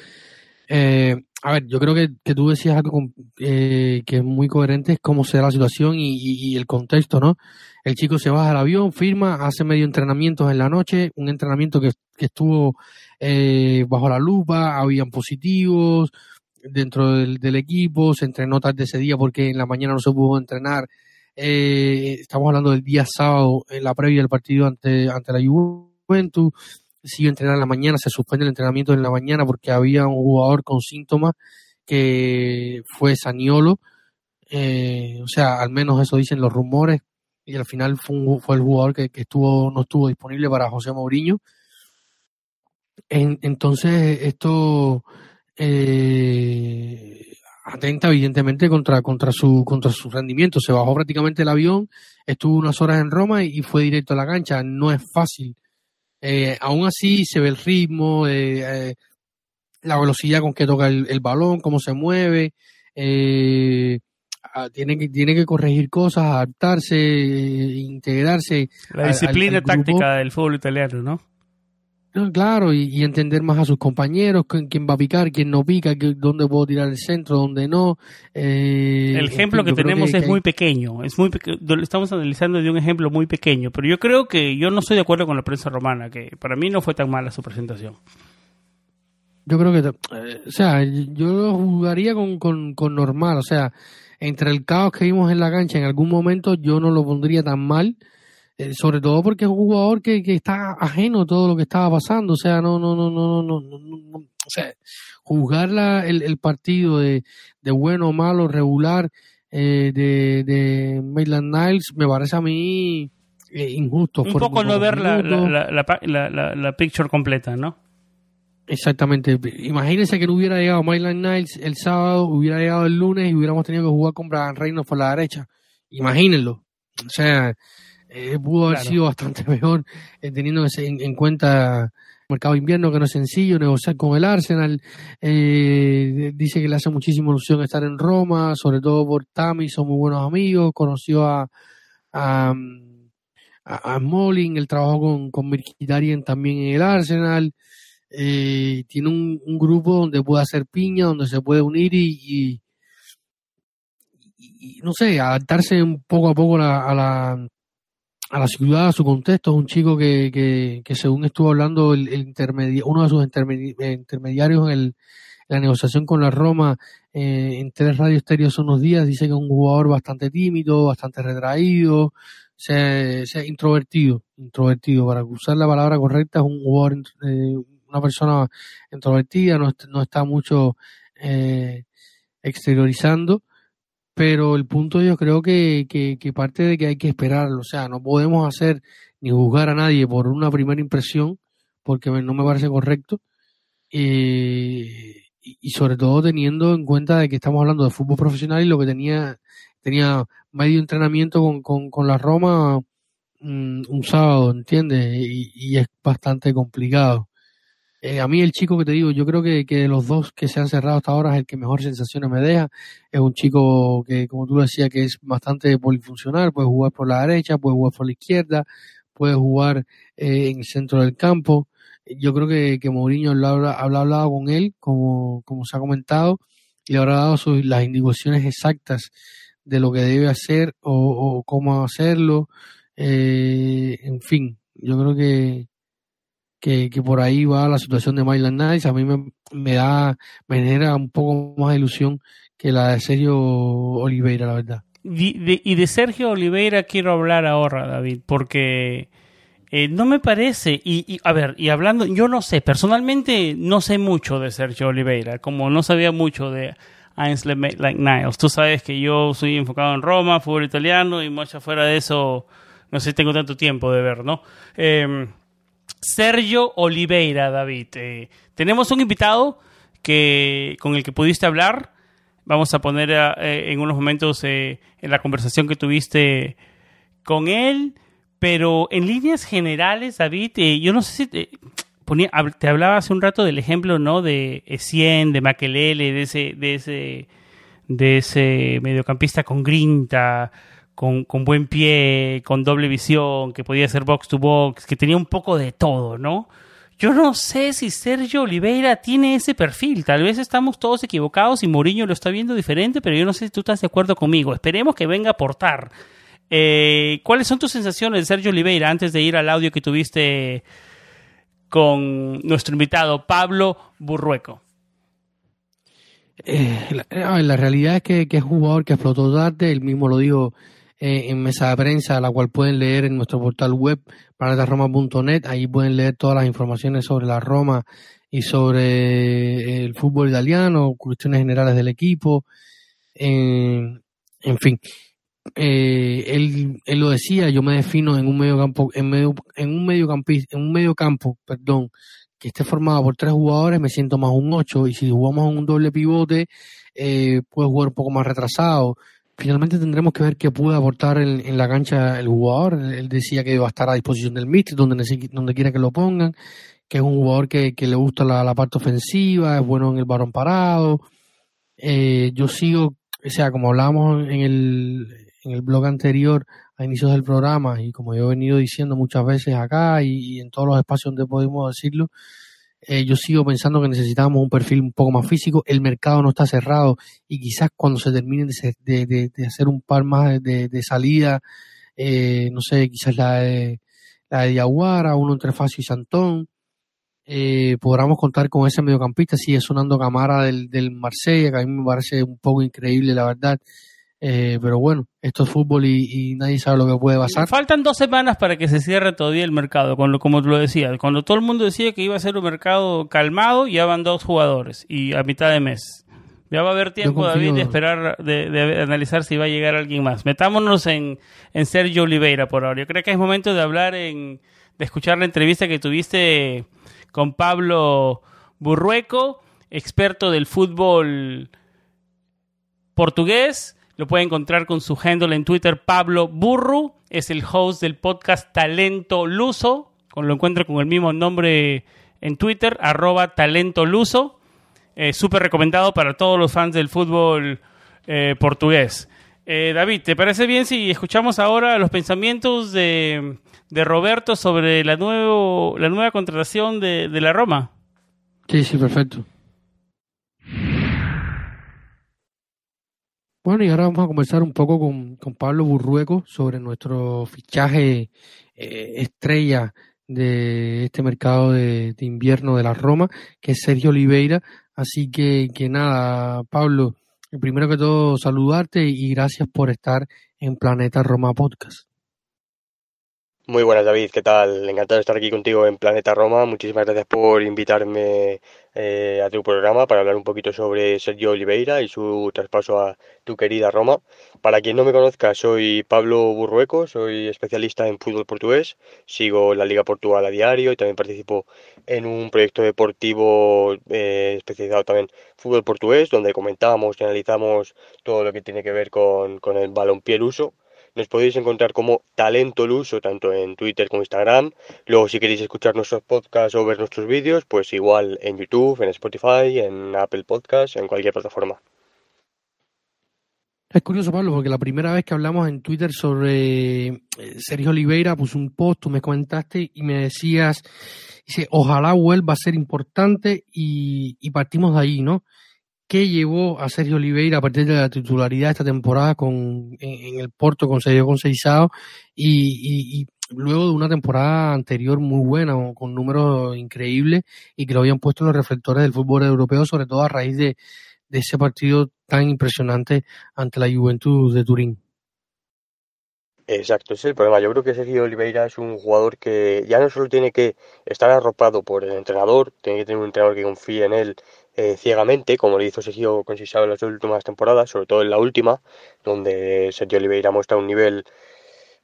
Eh, a ver, yo creo que, que tú decías algo eh, que es muy coherente, es cómo será la situación y, y, el contexto, ¿no? El chico se baja al avión, firma, hace medio entrenamientos en la noche, un entrenamiento que, estuvo eh, bajo la lupa, habían positivos, dentro del, equipo, se entrenó tarde ese día porque en la mañana no se pudo entrenar. Eh, estamos hablando del día sábado, en la previa del partido ante, ante la Juventus. Siguió entrenar en la mañana, se suspende el entrenamiento en la mañana porque había un jugador con síntomas que fue Saniolo. Eh, o sea, al menos eso dicen los rumores. Y al final fue, fue el jugador que, estuvo, no estuvo disponible para José Mourinho. entonces, esto eh, atenta evidentemente contra, contra, su, contra su rendimiento. Se bajó prácticamente el avión, estuvo unas horas en Roma y, fue directo a la cancha. No es fácil. Eh, aún así se ve el ritmo, eh, eh, la velocidad con que toca el, balón, cómo se mueve. Ah, tiene que tiene que corregir cosas, adaptarse, integrarse. La disciplina táctica del fútbol italiano, ¿no? Claro, y, entender más a sus compañeros, quién va a picar, quién no pica, dónde puedo tirar el centro, dónde no. Eh, el ejemplo que tenemos es muy pequeño, es muy estamos analizando de un ejemplo muy pequeño, pero yo creo que yo no estoy de acuerdo con la prensa romana, que para mí no fue tan mala su presentación. Yo creo que, eh, o sea, yo lo jugaría con, con, con normal, o sea, entre el caos que vimos en la cancha en algún momento yo no lo pondría tan mal eh, sobre todo porque es un jugador que, que, está ajeno a todo lo que estaba pasando, o sea, no, no, no, no, no, no, no, o sea, juzgar la, el, el, partido de, de, bueno, malo, regular eh, de, de Maitland Niles me parece a mí eh, injusto. Un poco no ver la, la, la, la, picture completa, ¿no? Exactamente. Imagínense que no hubiera llegado Maitland Niles el sábado, hubiera llegado el lunes y hubiéramos tenido que jugar con Brian Reynolds por la derecha. Imagínenlo. O sea, eh, pudo haber sido bastante mejor eh, teniendo en, cuenta el mercado de invierno que no es sencillo, negociar con el Arsenal. Eh, dice que le hace muchísima ilusión estar en Roma, sobre todo por Tami, son muy buenos amigos. Conoció a, a, a, Molin, él trabajó con, con también en el Arsenal. tiene un, grupo donde puede hacer piña, donde se puede unir y, y, no sé, adaptarse un poco a poco a la, a la ciudad, a su contexto. Es un chico que, que, que según estuvo hablando el, uno de sus intermediarios en, la negociación con la Roma eh, en tres radios estéreo hace unos días, dice que es un jugador bastante tímido, bastante retraído, se introvertido, introvertido, para usar la palabra correcta, es un jugador, eh, una persona introvertida, no, no está mucho eh, exteriorizando pero el punto yo creo que, que, parte de que hay que esperarlo, o sea, no podemos hacer ni juzgar a nadie por una primera impresión, porque no me parece correcto, eh, y, sobre todo teniendo en cuenta de que estamos hablando de fútbol profesional y lo que tenía, tenía medio entrenamiento con, con, la Roma mm, un sábado, ¿entiendes? y es bastante complicado. Eh, a mí el chico que te digo, yo creo que, que los dos que se han cerrado hasta ahora es el que mejor sensaciones me deja. Es un chico que, como tú decías, que es bastante polifuncional, puede jugar por la derecha, puede jugar por la izquierda, puede jugar eh, en el centro del campo. Yo creo que, que Mourinho habla, habla hablado con él, como, como se ha comentado, y le habrá dado las indicaciones exactas de lo que debe hacer o, cómo hacerlo. Eh, en fin, yo creo que, que, que, por ahí va la situación de Myland Nice. A mí me, me da, me genera un poco más de ilusión que la de Sergio Oliveira, la verdad. Y de, Sergio Oliveira quiero hablar ahora, David, porque eh, no me parece, y, a ver, y hablando, yo no sé, personalmente no sé mucho de Sergio Oliveira, como no sabía mucho de Ainsley Like Niles. Tú sabes que yo soy enfocado en Roma, fútbol italiano, y mucho fuera de eso, no sé tengo tanto tiempo de ver, ¿no? Em, Sergio Oliveira, David. Eh, tenemos un invitado que, con el que pudiste hablar vamos a poner eh, en unos momentos eh, en la conversación que tuviste con él, pero en líneas generales, David, eh, yo no sé si te, te hablaba hace un rato del ejemplo, ¿no? De Essien, de Makelele, de ese, de ese, de ese mediocampista con grinta, con, con buen pie, con doble visión, que podía ser box to box, que tenía un poco de todo, ¿no? Yo no sé si Sergio Oliveira tiene ese perfil. Tal vez estamos todos equivocados y Mourinho lo está viendo diferente, pero yo no sé si tú estás de acuerdo conmigo. Esperemos que venga a aportar. Eh, ¿Cuáles son tus sensaciones de Sergio Oliveira antes de ir al audio que tuviste con nuestro invitado Pablo Burrueco? Eh, la, realidad es que, es un jugador que explotó tarde, él mismo lo dijo eh, en mesa de prensa, la cual pueden leer en nuestro portal web planetaroma.net. Ahí pueden leer todas las informaciones sobre la Roma y sobre el fútbol italiano, cuestiones generales del equipo. en fin, eh, él, él lo decía, yo me defino en un medio campo, en medio, en un medio en un medio campo, perdón, que esté formado por tres jugadores, me siento más un ocho, y si jugamos en un doble pivote, eh, puedo jugar un poco más retrasado finalmente tendremos que ver qué puede aportar en, la cancha el jugador. Él decía que iba a estar a disposición del míster, donde, donde quiera que lo pongan, que es un jugador que, le gusta la, parte ofensiva, es bueno en el balón parado. Eh, yo sigo, o sea, como hablábamos en el, en el blog anterior, a inicios del programa, y como yo he venido diciendo muchas veces acá y en todos los espacios donde podemos decirlo, eh, yo sigo pensando que necesitamos un perfil un poco más físico. El mercado no está cerrado y quizás cuando se termine de, de, hacer un par más de, salida, eh, no sé, quizás la de, la de Diaguara, uno entre Facio y Santón, eh, podamos contar con ese mediocampista. Sigue sonando Camara del, del Marsella, que a mí me parece un poco increíble, la verdad. Eh, pero bueno, esto es fútbol y, nadie sabe lo que puede pasar. Faltan dos semanas para que se cierre todavía el mercado, con lo, como lo decía. Cuando todo el mundo decía que iba a ser un mercado calmado, ya van dos jugadores y a mitad de mes. Ya va a haber tiempo, David, de esperar, de, analizar si va a llegar alguien más. Metámonos en, en Sergio Oliveira por ahora. Yo creo que es momento de hablar, en, de escuchar la entrevista que tuviste con Pablo Burrueco, experto del fútbol portugués lo puede encontrar con su handle en Twitter, Pablo Burru. Es el host del podcast Talento Luso. Lo encuentro con el mismo nombre en Twitter, arroba Talento Luso. Eh, Súper recomendado para todos los fans del fútbol eh, portugués. Eh, David, ¿te parece bien si escuchamos ahora los pensamientos de, Roberto sobre la, nuevo, la nueva contratación de, de la Roma? Sí, sí, perfecto. Bueno, y ahora vamos a conversar un poco con, Pablo Burrueco sobre nuestro fichaje eh, estrella de este mercado de, invierno de la Roma, que es Sergio Oliveira. Así que, que nada, Pablo, primero que todo saludarte y gracias por estar en Planeta Roma Podcast. Muy buenas, David. ¿Qué tal? Encantado de estar aquí contigo en Planeta Roma. Muchísimas gracias por invitarme eh, a tu programa para hablar un poquito sobre Sergio Oliveira y su traspaso a tu querida Roma. Para quien no me conozca, soy Pablo Burrueco, soy especialista en fútbol portugués. Sigo la Liga Portugal a diario y también participo en un proyecto deportivo eh, especializado también en fútbol portugués, donde comentamos y analizamos todo lo que tiene que ver con, con el balompié uso nos podéis encontrar como Talento Luso, tanto en Twitter como Instagram. Luego, si queréis escuchar nuestros podcasts o ver nuestros vídeos, pues igual en YouTube, en Spotify, en Apple Podcasts, en cualquier plataforma. Es curioso, Pablo, porque la primera vez que hablamos en Twitter sobre eh, Sergio Oliveira, puse un post, tú me comentaste y me decías, dice, ojalá vuelva a ser importante y, partimos de ahí, ¿no? ¿Qué llevó a Sergio Oliveira a partir de la titularidad esta temporada con, en, el Porto con Sergio Conceizado y, y, luego de una temporada anterior muy buena, con números increíbles y que lo habían puesto en los reflectores del fútbol europeo, sobre todo a raíz de, de ese partido tan impresionante ante la Juventud de Turín. Exacto, es el problema. Yo creo que Sergio Oliveira es un jugador que ya no solo tiene que estar arropado por el entrenador, tiene que tener un entrenador que confíe en él eh, ciegamente, como le hizo Sergio Conceição en las últimas temporadas, sobre todo en la última, donde Sergio Oliveira muestra un nivel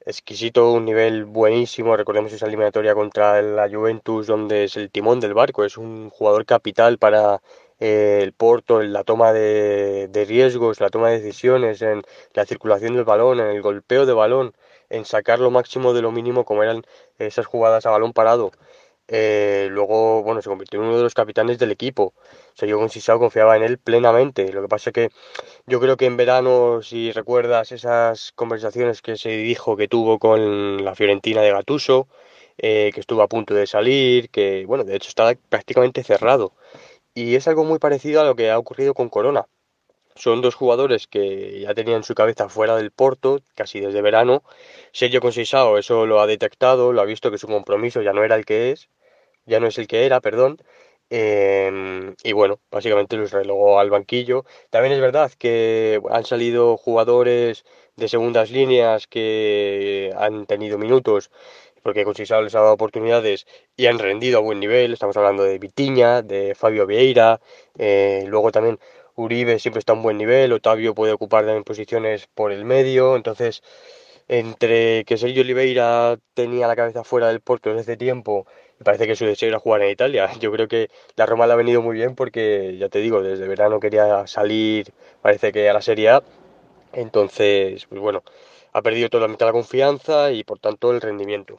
exquisito, un nivel buenísimo. Recordemos esa eliminatoria contra la Juventus, donde es el timón del barco, es un jugador capital para el Porto en la toma de, riesgos, la toma de decisiones, en la circulación del balón, en el golpeo de balón, en sacar lo máximo de lo mínimo como eran esas jugadas a balón parado. Eh, luego, bueno, se convirtió en uno de los capitanes del equipo. Sergio Conceição confiaba en él plenamente. Lo que pasa es que yo creo que en verano, si recuerdas esas conversaciones que se dijo que tuvo con la Fiorentina de Gatuso, eh, que estuvo a punto de salir, que, bueno, de hecho estaba prácticamente cerrado y es algo muy parecido a lo que ha ocurrido con Corona. Son dos jugadores que ya tenían su cabeza fuera del Porto, casi desde verano. Sergio Conceição eso lo ha detectado, lo ha visto que su compromiso ya no era el que es, ya no es el que era, perdón. Em, y bueno, básicamente los relogó al banquillo. También es verdad que han salido jugadores de segundas líneas que han tenido minutos porque Conceição les ha dado oportunidades y han rendido a buen nivel. Estamos hablando de Vitiña, de Fabio Vieira, eh, luego también Uribe siempre está a un buen nivel, Otavio puede ocupar también posiciones por el medio, entonces entre que Sergio Oliveira tenía la cabeza fuera del Porto desde hace tiempo y parece que su deseo era jugar en Italia. Yo creo que la Roma le ha venido muy bien porque, ya te digo, desde verano quería salir, parece que a la Serie A. Entonces, pues bueno, ha perdido totalmente la confianza y por tanto el rendimiento.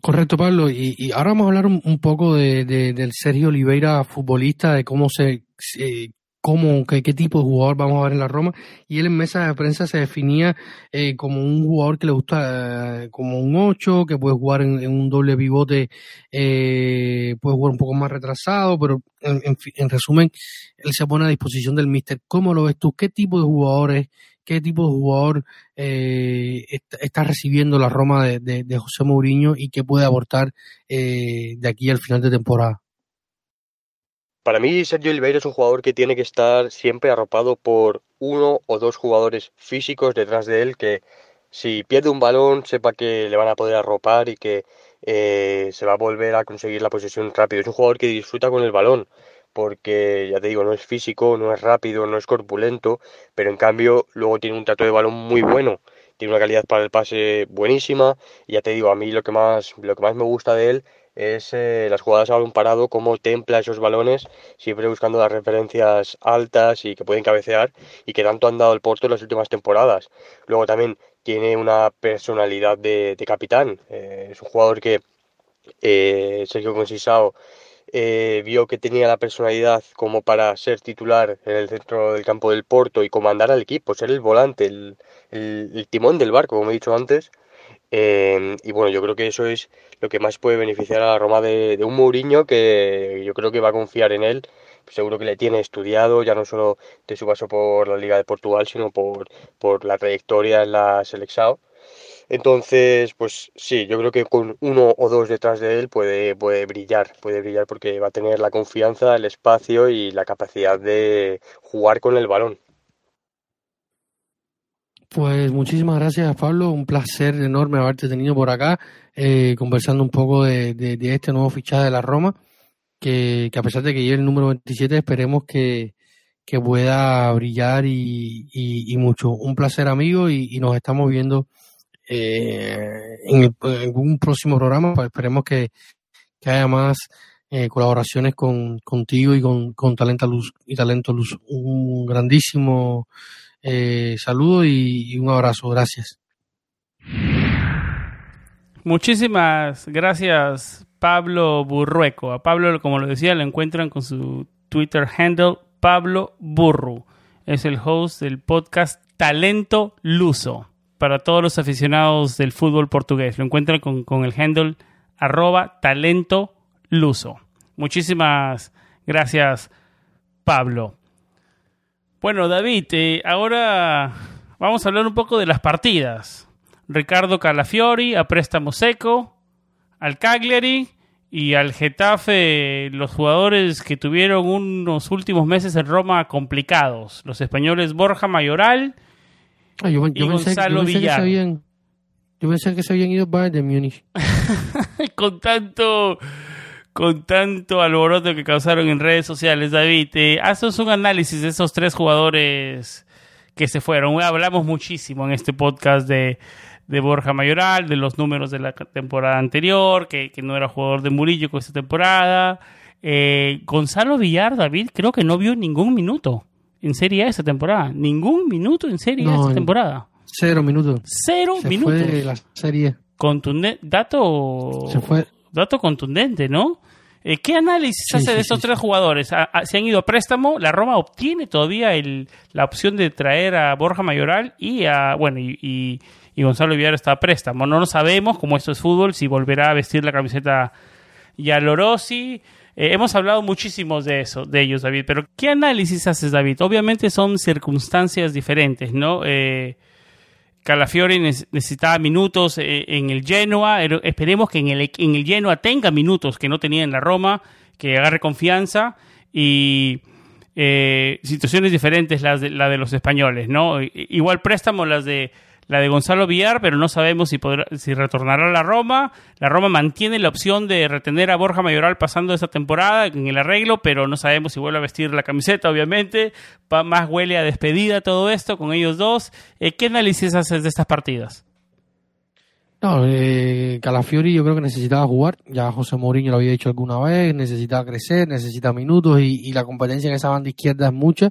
Correcto, Pablo. Y, ahora vamos a hablar un, poco de, del Sergio Oliveira, futbolista, de cómo se, cómo, qué, qué, tipo de jugador vamos a ver en la Roma. Y él en mesa de prensa se definía eh, como un jugador que le gusta eh, como un 8, que puede jugar en, un doble pivote, eh, puede jugar un poco más retrasado, pero en, en, resumen, él se pone a disposición del míster. ¿Cómo lo ves tú? ¿Qué tipo de jugadores qué tipo de jugador eh, está, recibiendo la Roma de, José Mourinho y qué puede aportar eh, de aquí al final de temporada. Para mí, Sergio Oliveira es un jugador que tiene que estar siempre arropado por uno o dos jugadores físicos detrás de él que si pierde un balón sepa que le van a poder arropar y que eh, se va a volver a conseguir la posesión rápido. Es un jugador que disfruta con el balón porque ya te digo, no es físico, no es rápido, no es corpulento, pero en cambio luego tiene un trato de balón muy bueno, tiene una calidad para el pase buenísima, y ya te digo, a mí lo que más, lo que más me gusta de él es eh, las jugadas a balón parado, cómo templa esos balones, siempre buscando las referencias altas y que pueden cabecear, y que tanto han dado el Porto en las últimas temporadas. Luego también tiene una personalidad de, capitán, eh, es un jugador que eh, Sergio Consisao eh, vio que tenía la personalidad como para ser titular en el centro del campo del Porto y comandar al equipo, ser el volante, el, timón del barco, como he dicho antes. Eh, y bueno, yo creo que eso es lo que más puede beneficiar a la Roma de, un Mourinho que yo creo que va a confiar en él. Seguro que le tiene estudiado, ya no solo de su paso por la Liga de Portugal, sino por, por la trayectoria en la Selección entonces, pues sí, yo creo que con uno o dos detrás de él puede, puede brillar, puede brillar porque va a tener la confianza, el espacio y la capacidad de jugar con el balón. Pues muchísimas gracias, Pablo. Un placer enorme haberte tenido por acá, eh, conversando un poco de, este nuevo fichaje de la Roma, que, que, a pesar de que lleve el número 27, esperemos que, que pueda brillar y, mucho. Un placer, amigo, y, nos estamos viendo eh, en, un próximo programa. Pues esperemos que, haya más eh, colaboraciones con, contigo y con, con Talento Luz y Talento Luz. Un grandísimo eh, saludo y, un abrazo. Gracias. Muchísimas gracias, Pablo Burrueco. A Pablo, como lo decía, lo encuentran con su Twitter handle Pablo Burru. es el host del podcast Talento Luso para todos los aficionados del fútbol portugués. Lo encuentran con, el handle arroba talento luso. Muchísimas gracias, Pablo. Bueno, David, eh, ahora vamos a hablar un poco de las partidas. Ricardo Calafiori a préstamo seco, al Cagliari y al Getafe, los jugadores que tuvieron unos últimos meses en Roma complicados. Los españoles Borja Mayoral Ah, yo, y Gonzalo Villar. yo pensé que se habían ido para de Múnich. con tanto con tanto alboroto que causaron en redes sociales, David, eh, haces un análisis de esos tres jugadores que se fueron. Hablamos muchísimo en este podcast de, de Borja Mayoral, de los números de la temporada anterior, que, que no era jugador de Murillo con esta temporada. Eh, Gonzalo Villar, David, creo que no vio ningún minuto en Serie A esta temporada. Ningún minuto en Serie A esta temporada. Cero minutos. Cero se minutos. Fue la serie. Contundente. Dato. Se fue. Dato contundente, ¿no? Eh, ¿Qué análisis hace de estos tres jugadores? se han ido a préstamo. La Roma obtiene todavía el, la opción de traer a Borja Mayoral y a. Bueno, y, y, Gonzalo Villar está a préstamo. No lo sabemos, como esto es fútbol, si volverá a vestir la camiseta Yalorossi. Eh, hemos hablado muchísimo de eso, de ellos, David, pero ¿qué análisis haces, David? Obviamente son circunstancias diferentes, ¿no? Eh, Calafiori necesitaba minutos eh, en el Genoa, esperemos que en el, en el Genoa tenga minutos que no tenía en la Roma, que agarre confianza y situaciones diferentes las de, la de los españoles, ¿no? Igual préstamo las de la de Gonzalo Villar, pero no sabemos si, podrá, si retornará a la Roma. La Roma mantiene la opción de retener a Borja Mayoral pasando esa temporada en el arreglo, pero no sabemos si vuelve a vestir la camiseta, obviamente. más huele a despedida todo esto con ellos dos. Eh, ¿Qué análisis haces de estas partidas? No, eh, Calafiori yo creo que necesitaba jugar, ya José Mourinho lo había dicho alguna vez, necesitaba crecer, necesita minutos y, y la competencia en esa banda izquierda es mucha.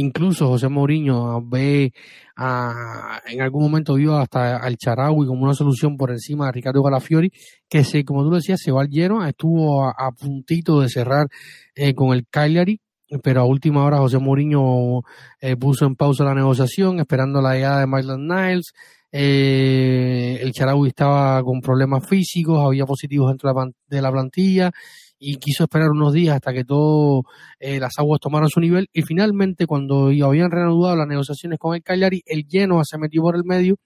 Incluso José Mourinho ve a, en algún momento vio hasta al Charaui como una solución por encima de Ricardo Galafiori, que se, como tú decías, se va al lleno, estuvo a, puntito de cerrar eh, con el Cagliari, pero a última hora José Mourinho eh, puso en pausa la negociación, esperando la llegada de Michael Niles. Eh, el Charaui estaba con problemas físicos, había positivos dentro de la plantilla y quiso esperar unos días hasta que todas eh, las aguas tomaran su nivel y finalmente cuando habían reanudado las negociaciones con el Cagliari, el Genoa se metió por el medio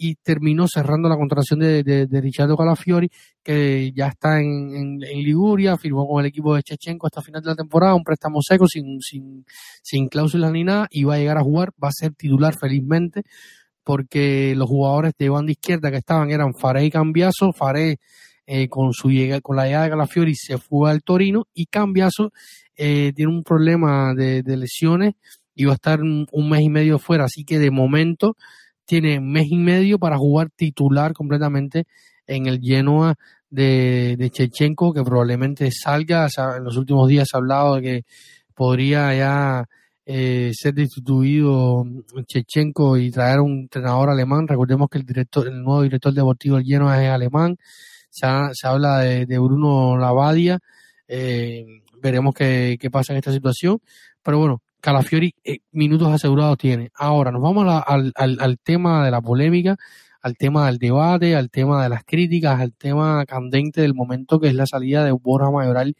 y terminó cerrando la contratación de, de, de Ricciardo Calafiori, que ya está en, en, Liguria, firmó con el equipo de Chechenko hasta final de la temporada, un préstamo seco, sin, sin, sin cláusulas ni nada, y va a llegar a jugar, va a ser titular felizmente, porque los jugadores de banda izquierda que estaban eran Faré y Cambiaso, Faré eh, con su llegada, con la llegada de Calafiori se fue al Torino y Cambiaso eh, tiene un problema de, lesiones y va a estar un, mes y medio fuera, así que de momento tiene mes y medio para jugar titular completamente en el Genoa de, de Chechenko, que probablemente salga. en los últimos días se ha hablado de que podría ya eh, ser destituido Chechenko y traer un entrenador alemán. Recordemos que el director, el nuevo director deportivo del Genoa es alemán se, habla de, Bruno Lavadia, eh, veremos qué, pasa en esta situación, pero bueno, Calafiori eh, minutos asegurados tiene. Ahora, nos vamos al, al, tema de la polémica, al tema del debate, al tema de las críticas, al tema candente del momento que es la salida de Borja Mayoral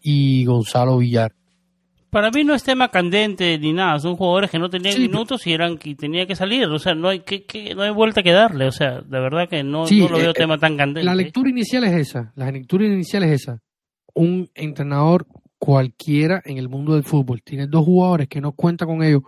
y Gonzalo Villar. Para mí no es tema candente ni nada, son jugadores que no tenían minutos y eran que tenía que salir, o sea, no hay que, no hay vuelta que darle, o sea, de verdad que no, lo veo eh, tema tan candente. La lectura inicial es esa, la lectura inicial es esa. Un entrenador cualquiera en el mundo del fútbol tiene dos jugadores que no cuenta con ellos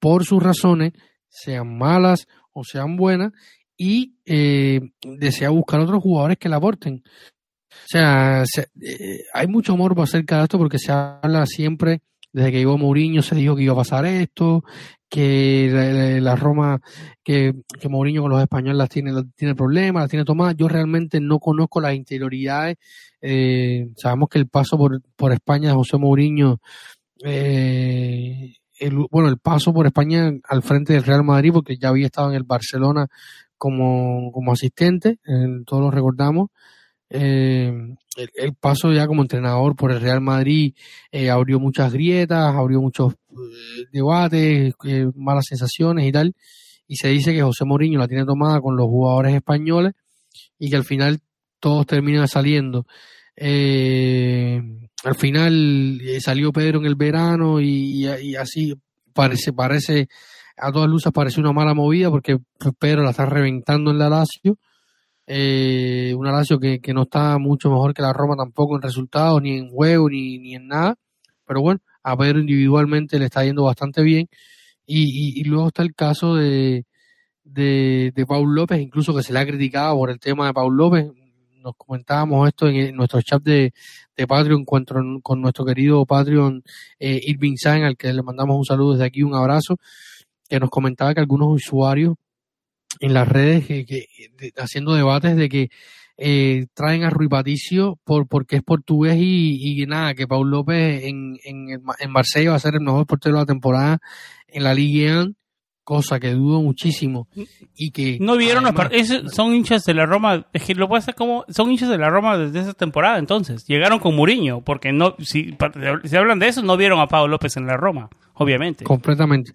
por sus razones, sean malas o sean buenas, y eh, desea buscar otros jugadores que la aporten. O sea, eh, hay mucho amor acerca de esto porque se habla siempre desde que llegó Mourinho se dijo que iba a pasar esto, que la, Roma, que, que, Mourinho con los españoles las tiene, tiene problemas, las tiene tomadas. Yo realmente no conozco las interioridades. Eh, sabemos que el paso por, por España de José Mourinho, eh, el, bueno, el paso por España al frente del Real Madrid, porque ya había estado en el Barcelona como, como asistente, todos lo recordamos. Eh, el, paso ya como entrenador por el Real Madrid eh, abrió muchas grietas, abrió muchos eh, debates, malas sensaciones y tal. Y se dice que José Mourinho la tiene tomada con los jugadores españoles y que al final todos terminan saliendo. al final salió Pedro en el verano y, y así parece, parece a todas luces parece una mala movida porque Pedro la está reventando en la Lazio. Eh, una Lazio que, que, no está mucho mejor que la Roma tampoco en resultados, ni en juego, ni, ni en nada. Pero bueno, a Pedro individualmente le está yendo bastante bien. Y, y, luego está el caso de, de, de, Paul López, incluso que se le ha criticado por el tema de Paul López. Nos comentábamos esto en, nuestro chat de, de Patreon con, con nuestro querido Patreon eh, Irving Sain, al que le mandamos un saludo desde aquí, un abrazo que nos comentaba que algunos usuarios en las redes que, haciendo debates de que eh, traen a Rui Patricio por, porque es portugués y, nada, que Paul López en, en, en, Marsella va a ser el mejor portero de la temporada en la Liga cosa que dudo muchísimo. Y que no vieron son hinchas de la Roma es que lo puede hacer como son hinchas de la Roma desde esa temporada entonces llegaron con Muriño porque no si, si hablan de eso no vieron a Pablo López en la Roma obviamente. Completamente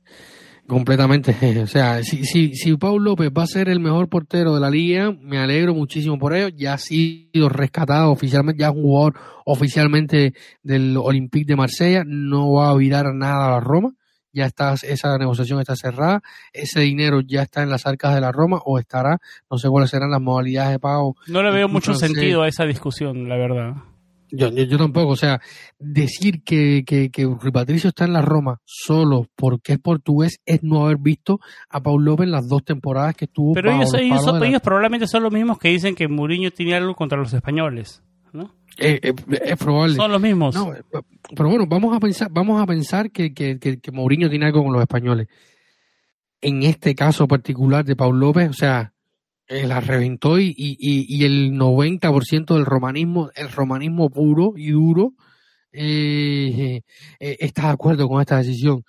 Completamente. O sea, si, si, si Paul López va a ser el mejor portero de la liga, me alegro muchísimo por ello. Ya ha sido rescatado oficialmente, ya es un jugador oficialmente del Olympique de Marsella. No va a virar nada a la Roma. Ya está, esa negociación está cerrada. Ese dinero ya está en las arcas de la Roma o estará. No sé cuáles serán las modalidades de pago. No le veo mucho sentido a esa discusión, la verdad. Yo, yo, tampoco, o sea, decir que, que, que Patricio está en la Roma solo porque es portugués es no haber visto a Paul López en las dos temporadas que estuvo. Pero ellos, ellos, probablemente son los mismos que dicen que Mourinho tiene algo contra los españoles, ¿no? Eh, eh, es probable. Son los mismos. Eh, pero bueno, vamos a pensar, vamos a pensar que, que, que, que Mourinho tiene algo con los españoles. En este caso particular de Paul López, o sea, eh, la reventó y, y, y el 90% del romanismo, el romanismo puro y duro, eh, eh, está de acuerdo con esta decisión.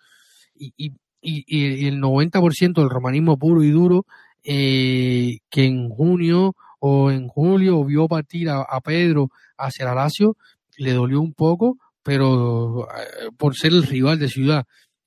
Y, y, y el 90% del romanismo puro y duro, que en junio o en julio vio partir a, Pedro hacia la Lazio, le dolió un poco, pero por ser el rival de ciudad.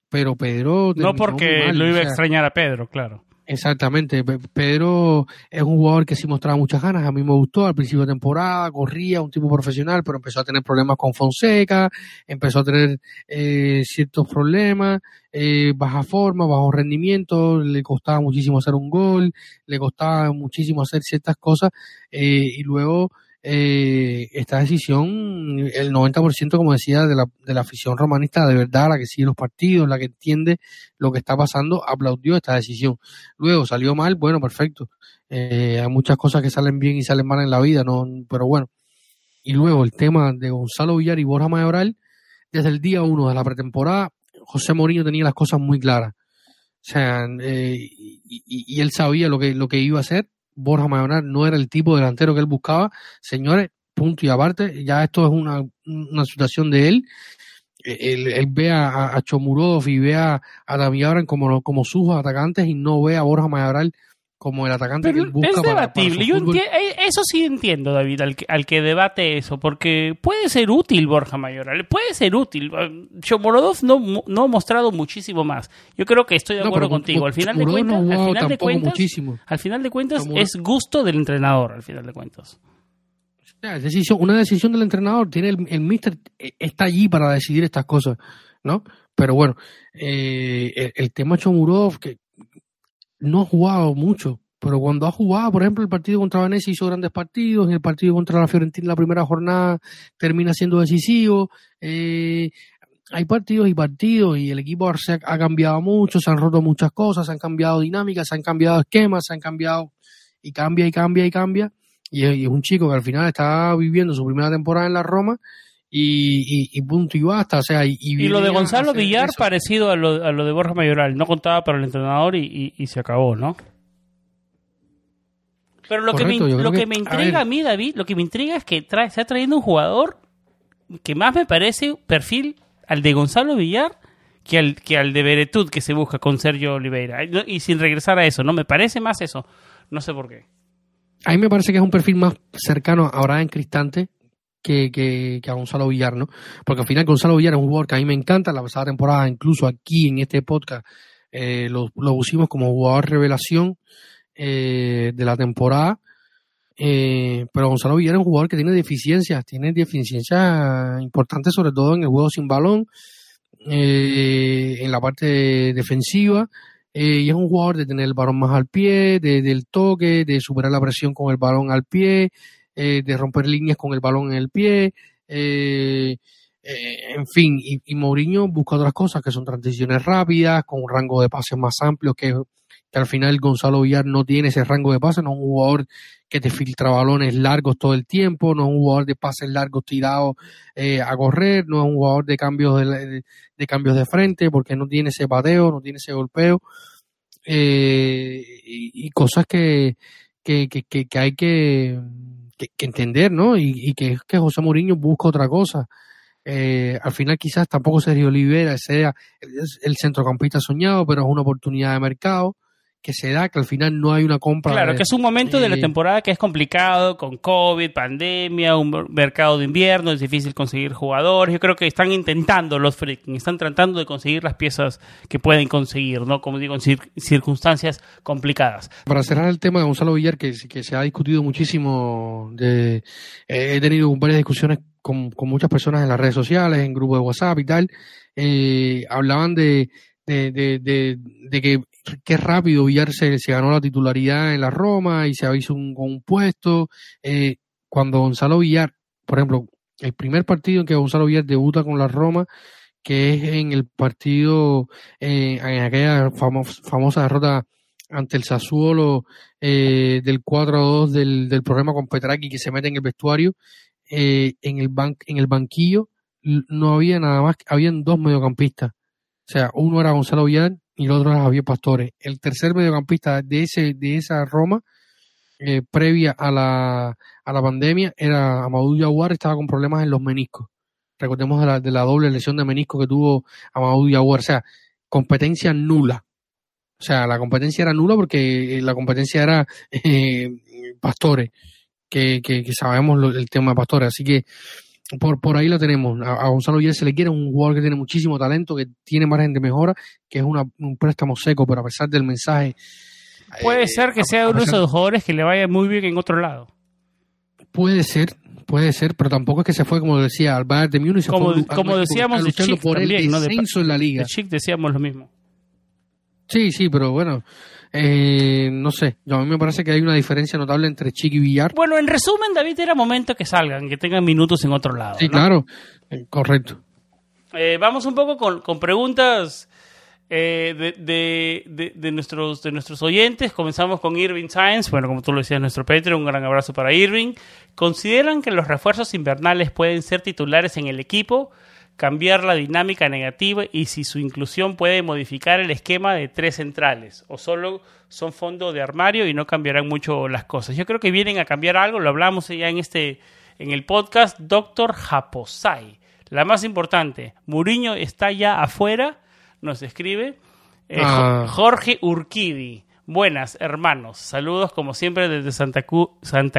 Pero Pedro... No porque lo iba a extrañar a Pedro, claro. Exactamente, Pedro es un jugador que sí mostraba muchas ganas, a mí me gustó al principio de temporada, corría, un tipo profesional, pero empezó a tener problemas con Fonseca, empezó a tener eh, ciertos problemas, eh, baja forma, bajo rendimiento, le costaba muchísimo hacer un gol, le costaba muchísimo hacer ciertas cosas eh, y luego eh, esta decisión, el 90%, como decía, de la, de la afición romanista, de verdad, la que sigue los partidos, la que entiende lo que está pasando, aplaudió esta decisión. Luego salió mal, bueno, perfecto. Eh, hay muchas cosas que salen bien y salen mal en la vida, no, pero bueno. Y luego el tema de Gonzalo Villar y Borja Mayoral, desde el día uno de la pretemporada, José Mourinho tenía las cosas muy claras. O sea, eh, y, y, él sabía lo que, lo que iba a hacer Borja Mayoral no era el tipo de delantero que él buscaba. Señores, punto y aparte, ya esto es una, una situación de él. Él, él ve a, a, Chomurov y ve a, a como, como sus atacantes y no ve a Borja Mayoral como el atacante que él busca. Es debatible. Yo eh, eso sí entiendo, David, al que, al que debate eso, porque puede ser útil Borja Mayoral, puede ser útil. Chomorodov no, no ha mostrado muchísimo más. Yo creo que estoy de acuerdo contigo. Al final de cuentas, al final de cuentas, al final de cuentas es gusto del entrenador, al final de cuentas. decisión, una decisión del entrenador, tiene el, el mister eh, está allí para decidir estas cosas, ¿no? Pero bueno, eh, el, el, tema Chomurov, que no ha jugado mucho, pero cuando ha jugado, por ejemplo, el partido contra Venecia hizo grandes partidos, en el partido contra la Fiorentina la primera jornada termina siendo decisivo. Eh, hay partidos y partidos y el equipo ha, cambiado mucho, se han roto muchas cosas, se han cambiado dinámicas, se han cambiado esquemas, se han cambiado y cambia y cambia y cambia. Y, es un chico que al final está viviendo su primera temporada en la Roma y, y, punto y basta. O sea, y, y, lo de Gonzalo Villar parecido a lo, a lo, de Borja Mayoral, no contaba para el entrenador y, y, se acabó, ¿no? Pero lo que me, lo que, me intriga a, mí, David, lo que me intriga es que trae, está trayendo un jugador que más me parece perfil al de Gonzalo Villar que al, que al de Beretud que se busca con Sergio Oliveira. Y sin regresar a eso, ¿no? Me parece más eso. No sé por qué. a mí me parece que es un perfil más cercano a en Cristante que, que, a Gonzalo Villar, ¿no? Porque al final Gonzalo Villar es un jugador que a mí me encanta, la pasada temporada, incluso aquí en este podcast, eh, lo, lo, pusimos como jugador revelación eh, de la temporada. Eh, pero Gonzalo Villar es un jugador que tiene deficiencias, tiene deficiencias importantes, sobre todo en el juego sin balón, eh, en la parte defensiva. y es un jugador de tener el balón más al pie, de, del toque, de superar la presión con el balón al pie, de romper líneas con el balón en el pie. en fin, y, y Mourinho busca otras cosas que son transiciones rápidas, con un rango de pases más amplio que al final Gonzalo Villar no tiene ese rango de pase, no es un jugador que te filtra balones largos todo el tiempo, no es un jugador de pases largos tirados eh, a correr, no es un jugador de cambios de, cambios de frente, porque no tiene ese pateo, no tiene ese golpeo, eh, y, cosas que, que, que, que que, entender, ¿no? Y, y que, que José Mourinho busca otra cosa. Eh, al final quizás tampoco Sergio Olivera sea el centrocampista soñado, pero es una oportunidad de mercado que se da, que al final no hay una compra. Claro, que es un momento de la eh, temporada que es complicado, con COVID, pandemia, un mercado de invierno, es difícil conseguir jugadores. Yo creo que están intentando los freaking, están tratando de conseguir las piezas que pueden conseguir, ¿no? Como digo, en circunstancias complicadas. Para cerrar el tema de Gonzalo Villar, que, que se ha discutido muchísimo, de, he tenido varias discusiones con, con, muchas personas en las redes sociales, en grupos de WhatsApp y tal, eh, hablaban de, de, de, de, que qué rápido Villar se, ganó la titularidad en la Roma y se hizo un, puesto. Eh, cuando Gonzalo Villar, por ejemplo, el primer partido en que Gonzalo Villar debuta con la Roma, que es en el partido, eh, en aquella famosa derrota ante el Sassuolo eh, del 4 a 2 del, del problema con Petraki que se mete en el vestuario, eh, en, el en el banquillo no había nada más, habían dos mediocampistas. O sea, uno era Gonzalo Villar y el otro era Javier Pastores. El tercer mediocampista de ese de esa Roma eh, previa a la, a la pandemia era Amadou Yaguar, estaba con problemas en los meniscos. Recordemos de la, de la doble lesión de menisco que tuvo Amadou Yaguar. O sea, competencia nula. O sea, la competencia era nula porque la competencia era eh, Pastores, que, que, sabemos el tema de Pastores. Así que por, por ahí lo tenemos. A, Gonzalo Villar se le quiere un jugador que tiene muchísimo talento, que tiene margen de mejora, que es una, un préstamo seco, pero a pesar del mensaje. Puede eh, ser que sea uno de esos jugadores que le vaya muy bien en otro lado. Puede ser, puede ser, pero tampoco es que se fue, como decía, al Bayern de Múnich. Como, como decíamos de Chic por también, el descenso en la liga. De Chic decíamos lo mismo. Sí, sí, pero bueno, eh, no sé, a mí me parece que hay una diferencia notable entre Chiqui y Villar. Bueno, en resumen, David, era momento que salgan, que tengan minutos en otro lado. Sí, claro, eh, correcto. Eh, vamos un poco con, preguntas de, de, nuestros, de nuestros oyentes. Comenzamos con Irving Science. Bueno, como tú lo decías, nuestro Patreon, un gran abrazo para Irving. ¿Consideran que los refuerzos invernales pueden ser titulares en el equipo? Cambiar la dinámica negativa y si su inclusión puede modificar el esquema de tres centrales o solo son fondo de armario y no cambiarán mucho las cosas. Yo creo que vienen a cambiar algo, lo hablamos ya en este en el podcast Doctor Japosai. La más importante, Muriño está ya afuera, nos escribe eh, ah. Jorge Urquidi. Buenas, hermanos. Saludos como siempre desde Santa,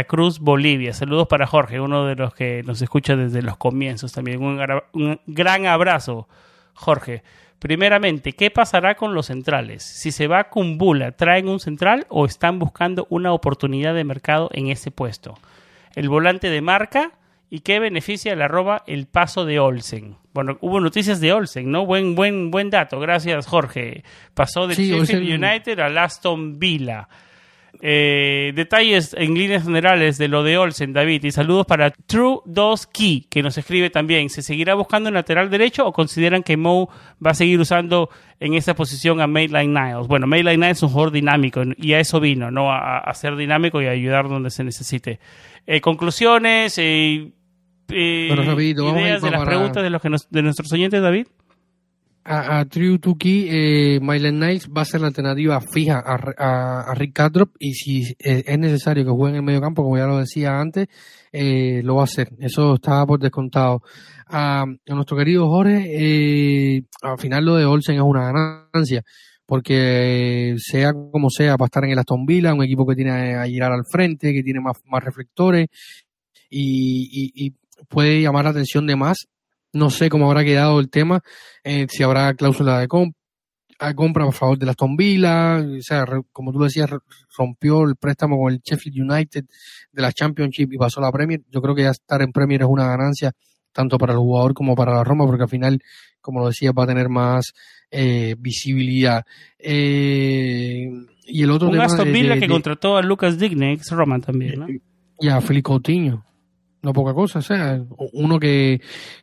Cruz, Bolivia. Saludos para Jorge, uno de los que nos escucha desde los comienzos también. Un, un, gran abrazo, Jorge. Primeramente, ¿qué pasará con los centrales? Si se va a Cumbula, ¿traen un central o están buscando una oportunidad de mercado en ese puesto? El volante de marca y qué beneficia la roba el paso de Olsen. Bueno, hubo noticias de Olsen, ¿no? Buen, buen, buen dato. Gracias, Jorge. Pasó de Sheffield United a Aston Villa. Eh, detalles en líneas generales de lo de Olsen, David. Y saludos para True 2 Key, que nos escribe también. ¿Se seguirá buscando en lateral derecho o consideran que Mo va a seguir usando en esa posición a Maitland Niles? Bueno, Maitland Niles es un jugador dinámico y a eso vino, ¿no? A, ser dinámico y a ayudar donde se necesite. Eh, conclusiones, eh, eh, ideas de las preguntas de, los que de nuestros oyentes, David? A, a True Tuki, eh, Niles va a ser la alternativa fija a, a, Rick Cadrop y si eh, es necesario que juegue en el medio campo, como ya lo decía antes, eh, lo va a hacer. Eso estaba por descontado. A, nuestro querido Jorge, eh, al final lo de Olsen es una ganancia porque sea como sea, para estar en el Aston Villa, un equipo que tiene a girar al frente, que tiene más, más reflectores y, y, puede llamar la atención de más. No sé cómo habrá quedado el tema, eh, si habrá cláusula de compra compra a favor de la Aston Villa, o sea, como tú decías, rompió el préstamo con el Sheffield United de la Championship y pasó a la Premier. Yo creo que ya estar en Premier es una ganancia tanto para el jugador como para la Roma, porque al final, como lo decía, va a tener más eh, visibilidad. Eh, y el otro Un Aston Villa que contrató a Lucas Digne, ex Roma también, ¿no? Y a Felipe Coutinho. No poca cosa, o sea, uno que,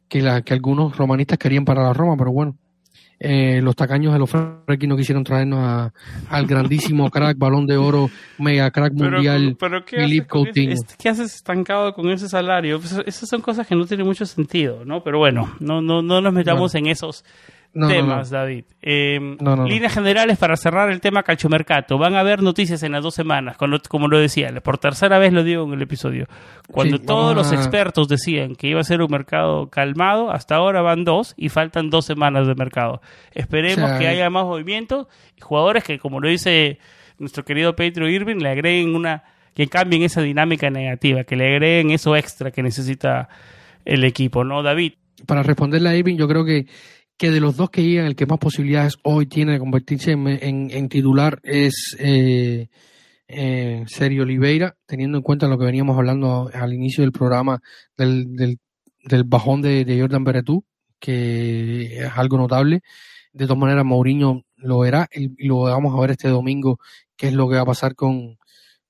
que, la, que algunos romanistas querían para la Roma, pero bueno, eh, los tacaños de los Frenkie no quisieron traernos al grandísimo crack, balón de oro, mega crack mundial, pero, ¿qué Coutinho. ¿Qué haces estancado con ese salario? Pues, esas son cosas que no tienen mucho sentido, ¿no? Pero bueno, no, no, no nos metamos en esos temas, David. Eh, líneas generales para cerrar el tema calchomercato. Van a haber noticias en las dos semanas, como lo decía, por tercera vez lo digo en el episodio. Cuando todos los expertos decían que iba a ser un mercado calmado, hasta ahora van dos y faltan dos semanas de mercado. Esperemos que haya más movimiento y jugadores que, como lo dice nuestro querido Pedro Irving, le agreguen una, que cambien esa dinámica negativa, que le agreguen eso extra que necesita el equipo, ¿no, David? Para responderle a Irving, yo creo que que de los dos que llegan, el que más posibilidades hoy tiene de convertirse en, titular es eh, eh, Sergio Oliveira, teniendo en cuenta lo que veníamos hablando al inicio del programa del, del, bajón de, Jordan Beretú, que es algo notable. De todas maneras, Mourinho lo verá y lo vamos a ver este domingo qué es lo que va a pasar con,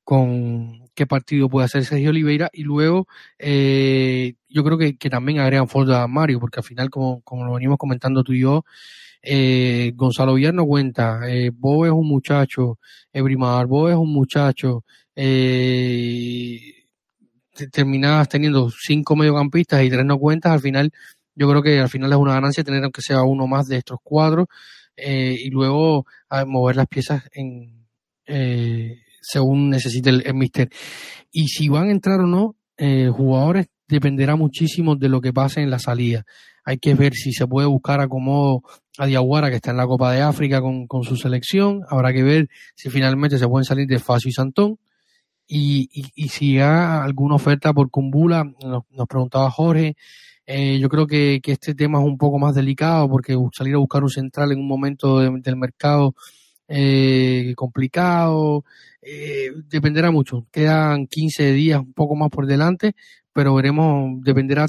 con qué partido puede hacer Sergio Oliveira. Y luego eh, yo creo que, también agregan fuerza a Mario porque al final como, como lo venimos comentando tú y yo eh, Gonzalo Villar no cuenta. Eh, Bo es un muchacho Ebrimar Bo es un muchacho eh, terminadas teniendo cinco mediocampistas y tres no cuentas al final yo creo que al final es una ganancia tener aunque sea uno más de estos cuadros eh, y luego mover las piezas en eh, según necesite el, mister. Y si van a entrar o no, eh, jugadores dependerá muchísimo de lo que pase en la salida. Hay que ver si se puede buscar acomodo a Diaguara, que está en la Copa de África con, con su selección. Habrá que ver si finalmente se pueden salir de Facio y Santón. Y, y, si hay alguna oferta por Cumbula, nos, preguntaba Jorge. Eh, yo creo que, que, este tema es un poco más delicado porque salir a buscar un central en un momento del mercado eh, complicado, eh, dependerá mucho. Quedan 15 días, un poco más por delante, pero veremos, dependerá.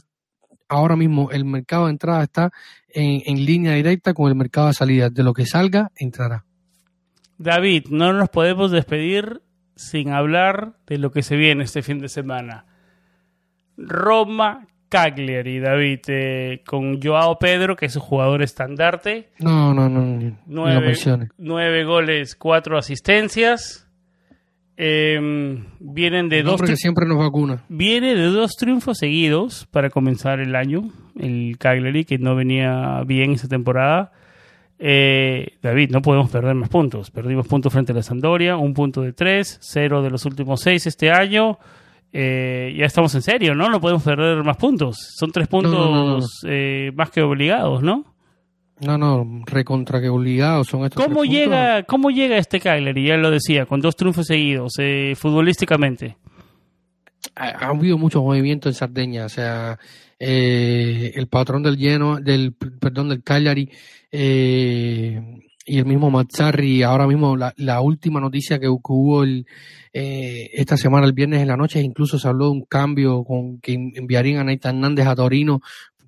Ahora mismo el mercado de entrada está en, en línea directa con el mercado de salida. De lo que salga, entrará. David, no nos podemos despedir sin hablar de lo que se viene este fin de semana. Roma Cagliari, David, eh, con Joao Pedro, que es un jugador estandarte. No, no, no. Nueve, nueve goles, cuatro asistencias. Em, vienen de dos. Que siempre nos vacuna. Viene de dos triunfos seguidos para comenzar el año. El Cagliari, que no venía bien esa temporada. Eh, David, no podemos perder más puntos. Perdimos puntos frente a la Sampdoria, un punto de tres, cero de los últimos seis este año. Eh, ya estamos en serio, ¿no? No podemos perder más puntos. Son tres puntos eh, más que obligados, ¿no? No, no, recontra que obligados son estos ¿Cómo llega, ¿Cómo llega este Y Ya lo decía, con dos triunfos seguidos, eh, futbolísticamente. Ha, habido mucho movimiento en Sardeña, o sea, el patrón del lleno, del, perdón, del Cagliari, y el mismo Mazzarri, ahora mismo la, la última noticia que, hubo el, eh, esta semana, el viernes en la noche, incluso se habló de un cambio con que enviarían a Nathan Hernández a Torino,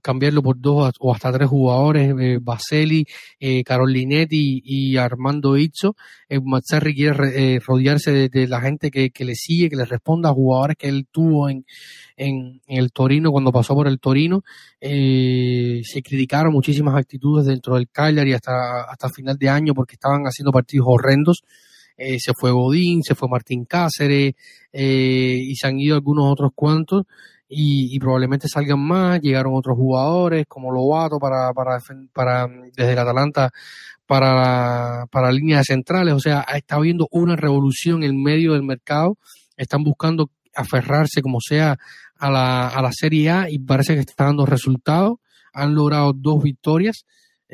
cambiarlo por dos o hasta tres jugadores, eh, Baseli, eh, Carolinetti y Armando Izzo. Eh, quiere eh, rodearse de, la gente que, que, le sigue, que le responda a jugadores que él tuvo en, en, el Torino cuando pasó por el Torino. Eh, se criticaron muchísimas actitudes dentro del Cagliari hasta, hasta final de año porque estaban haciendo partidos horrendos. Eh, se fue Godín, se fue Martín Cáceres eh, y se han ido algunos otros cuantos y, probablemente salgan más. Llegaron otros jugadores como Lobato para, para, para desde el Atalanta para, para líneas centrales. O sea, está habiendo una revolución en medio del mercado. Están buscando aferrarse como sea a la, a la Serie A y parece que está dando resultados. Han logrado dos victorias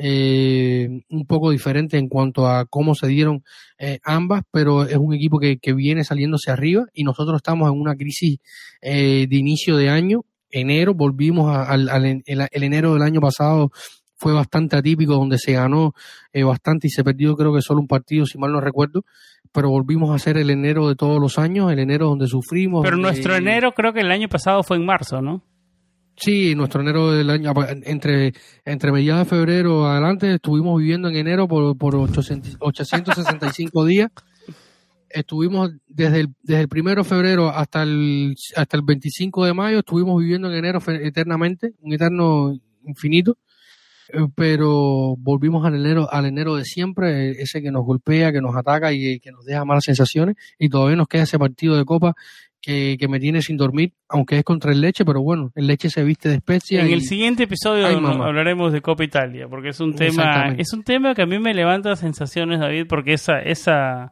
eh, un poco diferente en cuanto a cómo se dieron eh, ambas, pero es un equipo que, que, viene saliéndose arriba y nosotros estamos en una crisis eh, de inicio de año. Enero, volvimos al, al el, el, enero del año pasado fue bastante atípico, donde se ganó eh, bastante y se perdió creo que solo un partido, si mal no recuerdo, pero volvimos a hacer el enero de todos los años, el enero donde sufrimos. Pero nuestro enero creo que el año pasado fue en marzo, ¿no? Sí, nuestro enero del año, entre, entre mediados de febrero adelante, estuvimos viviendo en enero por, por 800, 865 días. Estuvimos desde el, desde el primero de febrero hasta el, hasta el 25 de mayo, estuvimos viviendo en enero eternamente, un eterno infinito pero volvimos al enero, al enero de siempre, ese que nos golpea, que nos ataca y que nos deja malas sensaciones, y todavía nos queda ese partido de copa que, que me tiene sin dormir, aunque es contra el leche, pero bueno, el leche se viste de especia. En y... el siguiente episodio Ay, no, hablaremos de Copa Italia, porque es un tema, es un tema que a mí me levanta sensaciones, David, porque esa, esa,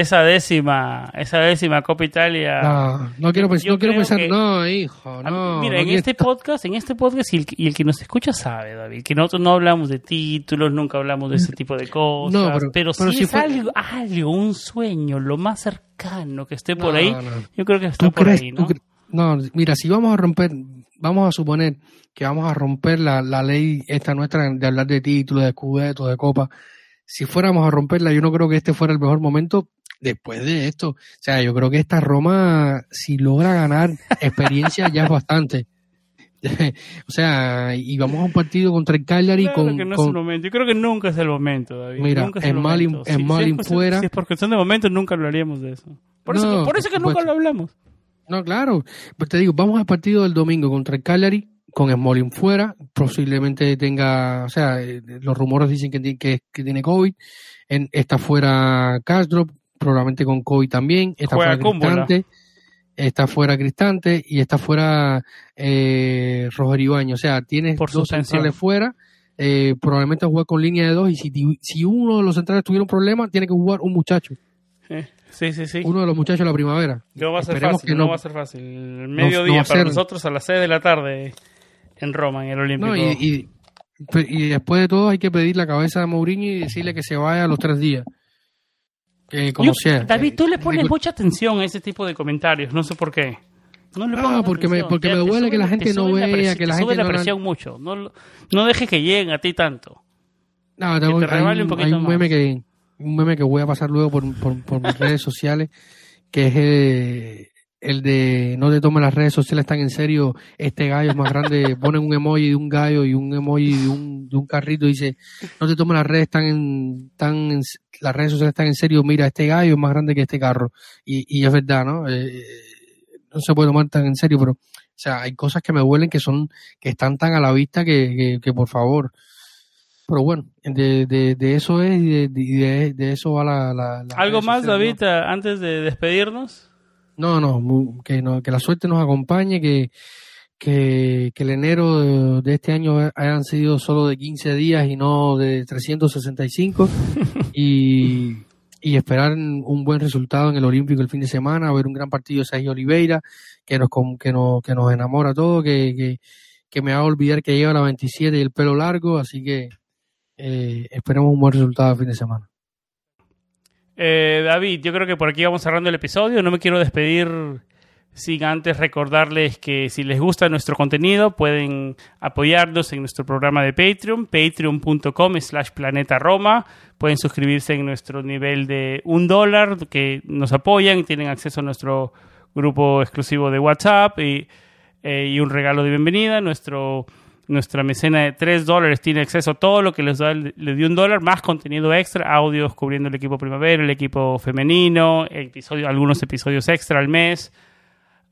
esa décima, esa décima Copa Italia. No, no quiero, pens- Yo no quiero pensar, que- no, hijo, A mí- no. Mira, no en este podcast, en este podcast, y el, y el que nos escucha sabe, David, que nosotros no hablamos de títulos, nunca hablamos de ese tipo de cosas, No, pero, pero- si pero si es fue- algo, algo, un sueño, lo más cercano que esté por No, ahí, no. yo creo que está ¿Tú por crees? ahí, ¿no? no, mira, si vamos a romper, vamos a suponer que vamos a romper la, la ley esta nuestra de hablar de títulos, de cubetos, de copa. Si fuéramos a romperla, yo no creo que este fuera el mejor momento después de esto. O sea, yo creo que esta Roma, si logra ganar experiencia, ya es bastante. o sea, y vamos a un partido contra el Cagliari Claro con, que no es con- el momento. Yo creo que nunca es el momento, David. Mira, nunca es en Malin- Si- fuera- Si es por cuestión de momento, nunca hablaríamos de eso. Por eso, que- por eso que nunca lo hablamos. No, claro. Pues te digo, vamos al partido del domingo contra el Cagliari, con Smolin fuera, posiblemente tenga, o sea, eh, los rumores dicen que, que, que tiene COVID, en, está fuera Castro, probablemente con COVID también, está Juega fuera. Cristante, está fuera Cristante y está fuera eh, Roger Ibañez, o sea, tienes Por dos centrales fuera, eh, probablemente juega con línea de dos y si, si uno de los centrales tuviera un problema, tiene que jugar un muchacho, Eh, Sí, sí, sí. uno de los muchachos de la primavera. No va a ser Esperemos fácil, que no, no- va a ser fácil. El mediodía para ser. nosotros a las 6 de la tarde en Roma, en el Olímpico. No, y, y, y después de todo hay que pedir la cabeza de Mourinho y decirle que se vaya a los tres días. Que Yo- sea. David, tú le Eh, pones mucha atención a ese tipo de comentarios, no sé por qué. No, le Ah, porque me- porque me duele sube- que la te gente no vea, presión- que la te gente sube la no la- presión mucho. No, no dejes que lleguen a ti tanto. No, tengo- que te hay, un hay un más. meme que un meme que voy a pasar luego por, por, por mis redes sociales, que es eh, el de no te tomes las redes sociales tan en serio, este gallo es más grande, ponen un emoji de un gallo y un emoji de un, de un carrito y dice, no te tomes las redes tan en, tan en- las redes sociales tan en serio, mira, este gallo es más grande que este carro. Y, y es verdad, ¿no? Eh, no se puede tomar tan en serio, pero, o sea, hay cosas que me duelen que son, que están tan a la vista que, que, que por favor. Pero bueno, de, de, de eso es y de, de, de eso va la... la- ¿Algo más, sociales, David, antes de despedirnos? No, no, que, no, que la suerte nos acompañe, que, que, que el enero de, de este año hayan sido solo de 15 días y no de 365 y, y esperar un buen resultado en el Olímpico el fin de semana, ver un gran partido de Sergio Oliveira que nos, que nos, que nos enamora a todos, que, que, que me haga olvidar que lleva la 27 y el pelo largo, así que eh, esperemos un buen resultado el fin de semana. Eh, David, yo creo que por aquí vamos cerrando el episodio. No me quiero despedir sin antes recordarles que si les gusta nuestro contenido pueden apoyarnos en nuestro programa de Patreon, patreon.com slash planeta Roma. Pueden suscribirse en nuestro nivel de un dólar que nos apoyan tienen acceso a nuestro grupo exclusivo de WhatsApp y, eh, y un regalo de bienvenida. Nuestro nuestra mecena de 3 dólares tiene acceso a todo lo que les da el- le dio un dólar, más contenido extra, audios cubriendo el equipo primavera, el equipo femenino, episodio, algunos episodios extra al mes.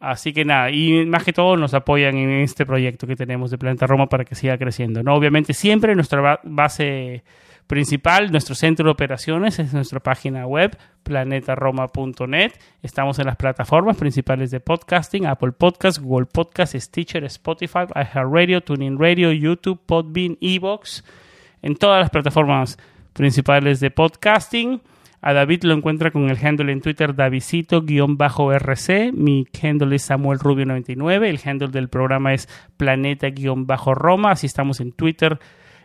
Así que nada, y más que todo nos apoyan en este proyecto que tenemos de Planeta Roma para que siga creciendo. ¿no? Obviamente siempre nuestra ba- base principal, nuestro centro de operaciones es nuestra página web, planetaroma.net. Estamos en las plataformas principales de podcasting, Apple Podcast, Google Podcast, Stitcher, Spotify, iHeartRadio, TuneIn Radio, YouTube, Podbean, Evox, en todas las plataformas principales de podcasting. A David lo encuentra con el handle en Twitter Davidcito-RC. Mi handle es Samuel Rubio99. El handle del programa es Planeta-Roma. Así estamos en Twitter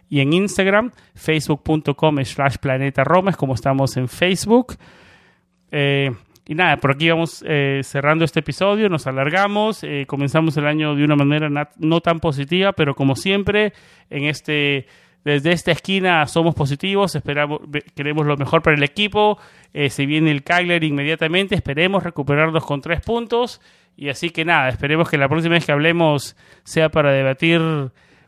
y en Instagram, facebook.com slash planeta Roma, es como estamos en Facebook. Eh, y nada, por aquí vamos eh, cerrando este episodio, nos alargamos, eh, comenzamos el año de una manera no tan positiva, pero como siempre, en este, desde esta esquina somos positivos, esperamos, queremos lo mejor para el equipo, eh, se viene el Cagliari inmediatamente, esperemos recuperarlos con tres puntos, y así que nada, esperemos que la próxima vez que hablemos sea para debatir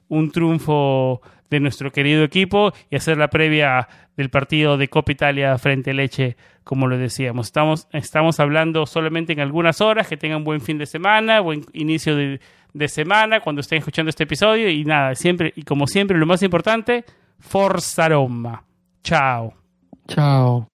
un triunfo de nuestro querido equipo y hacer la previa del partido de Copa Italia frente a Leche, como lo decíamos. Estamos, estamos hablando solamente en algunas horas, que tengan buen fin de semana, buen inicio de, de semana cuando estén escuchando este episodio y nada, siempre y como siempre lo más importante, Forza Roma. Chao. Chao.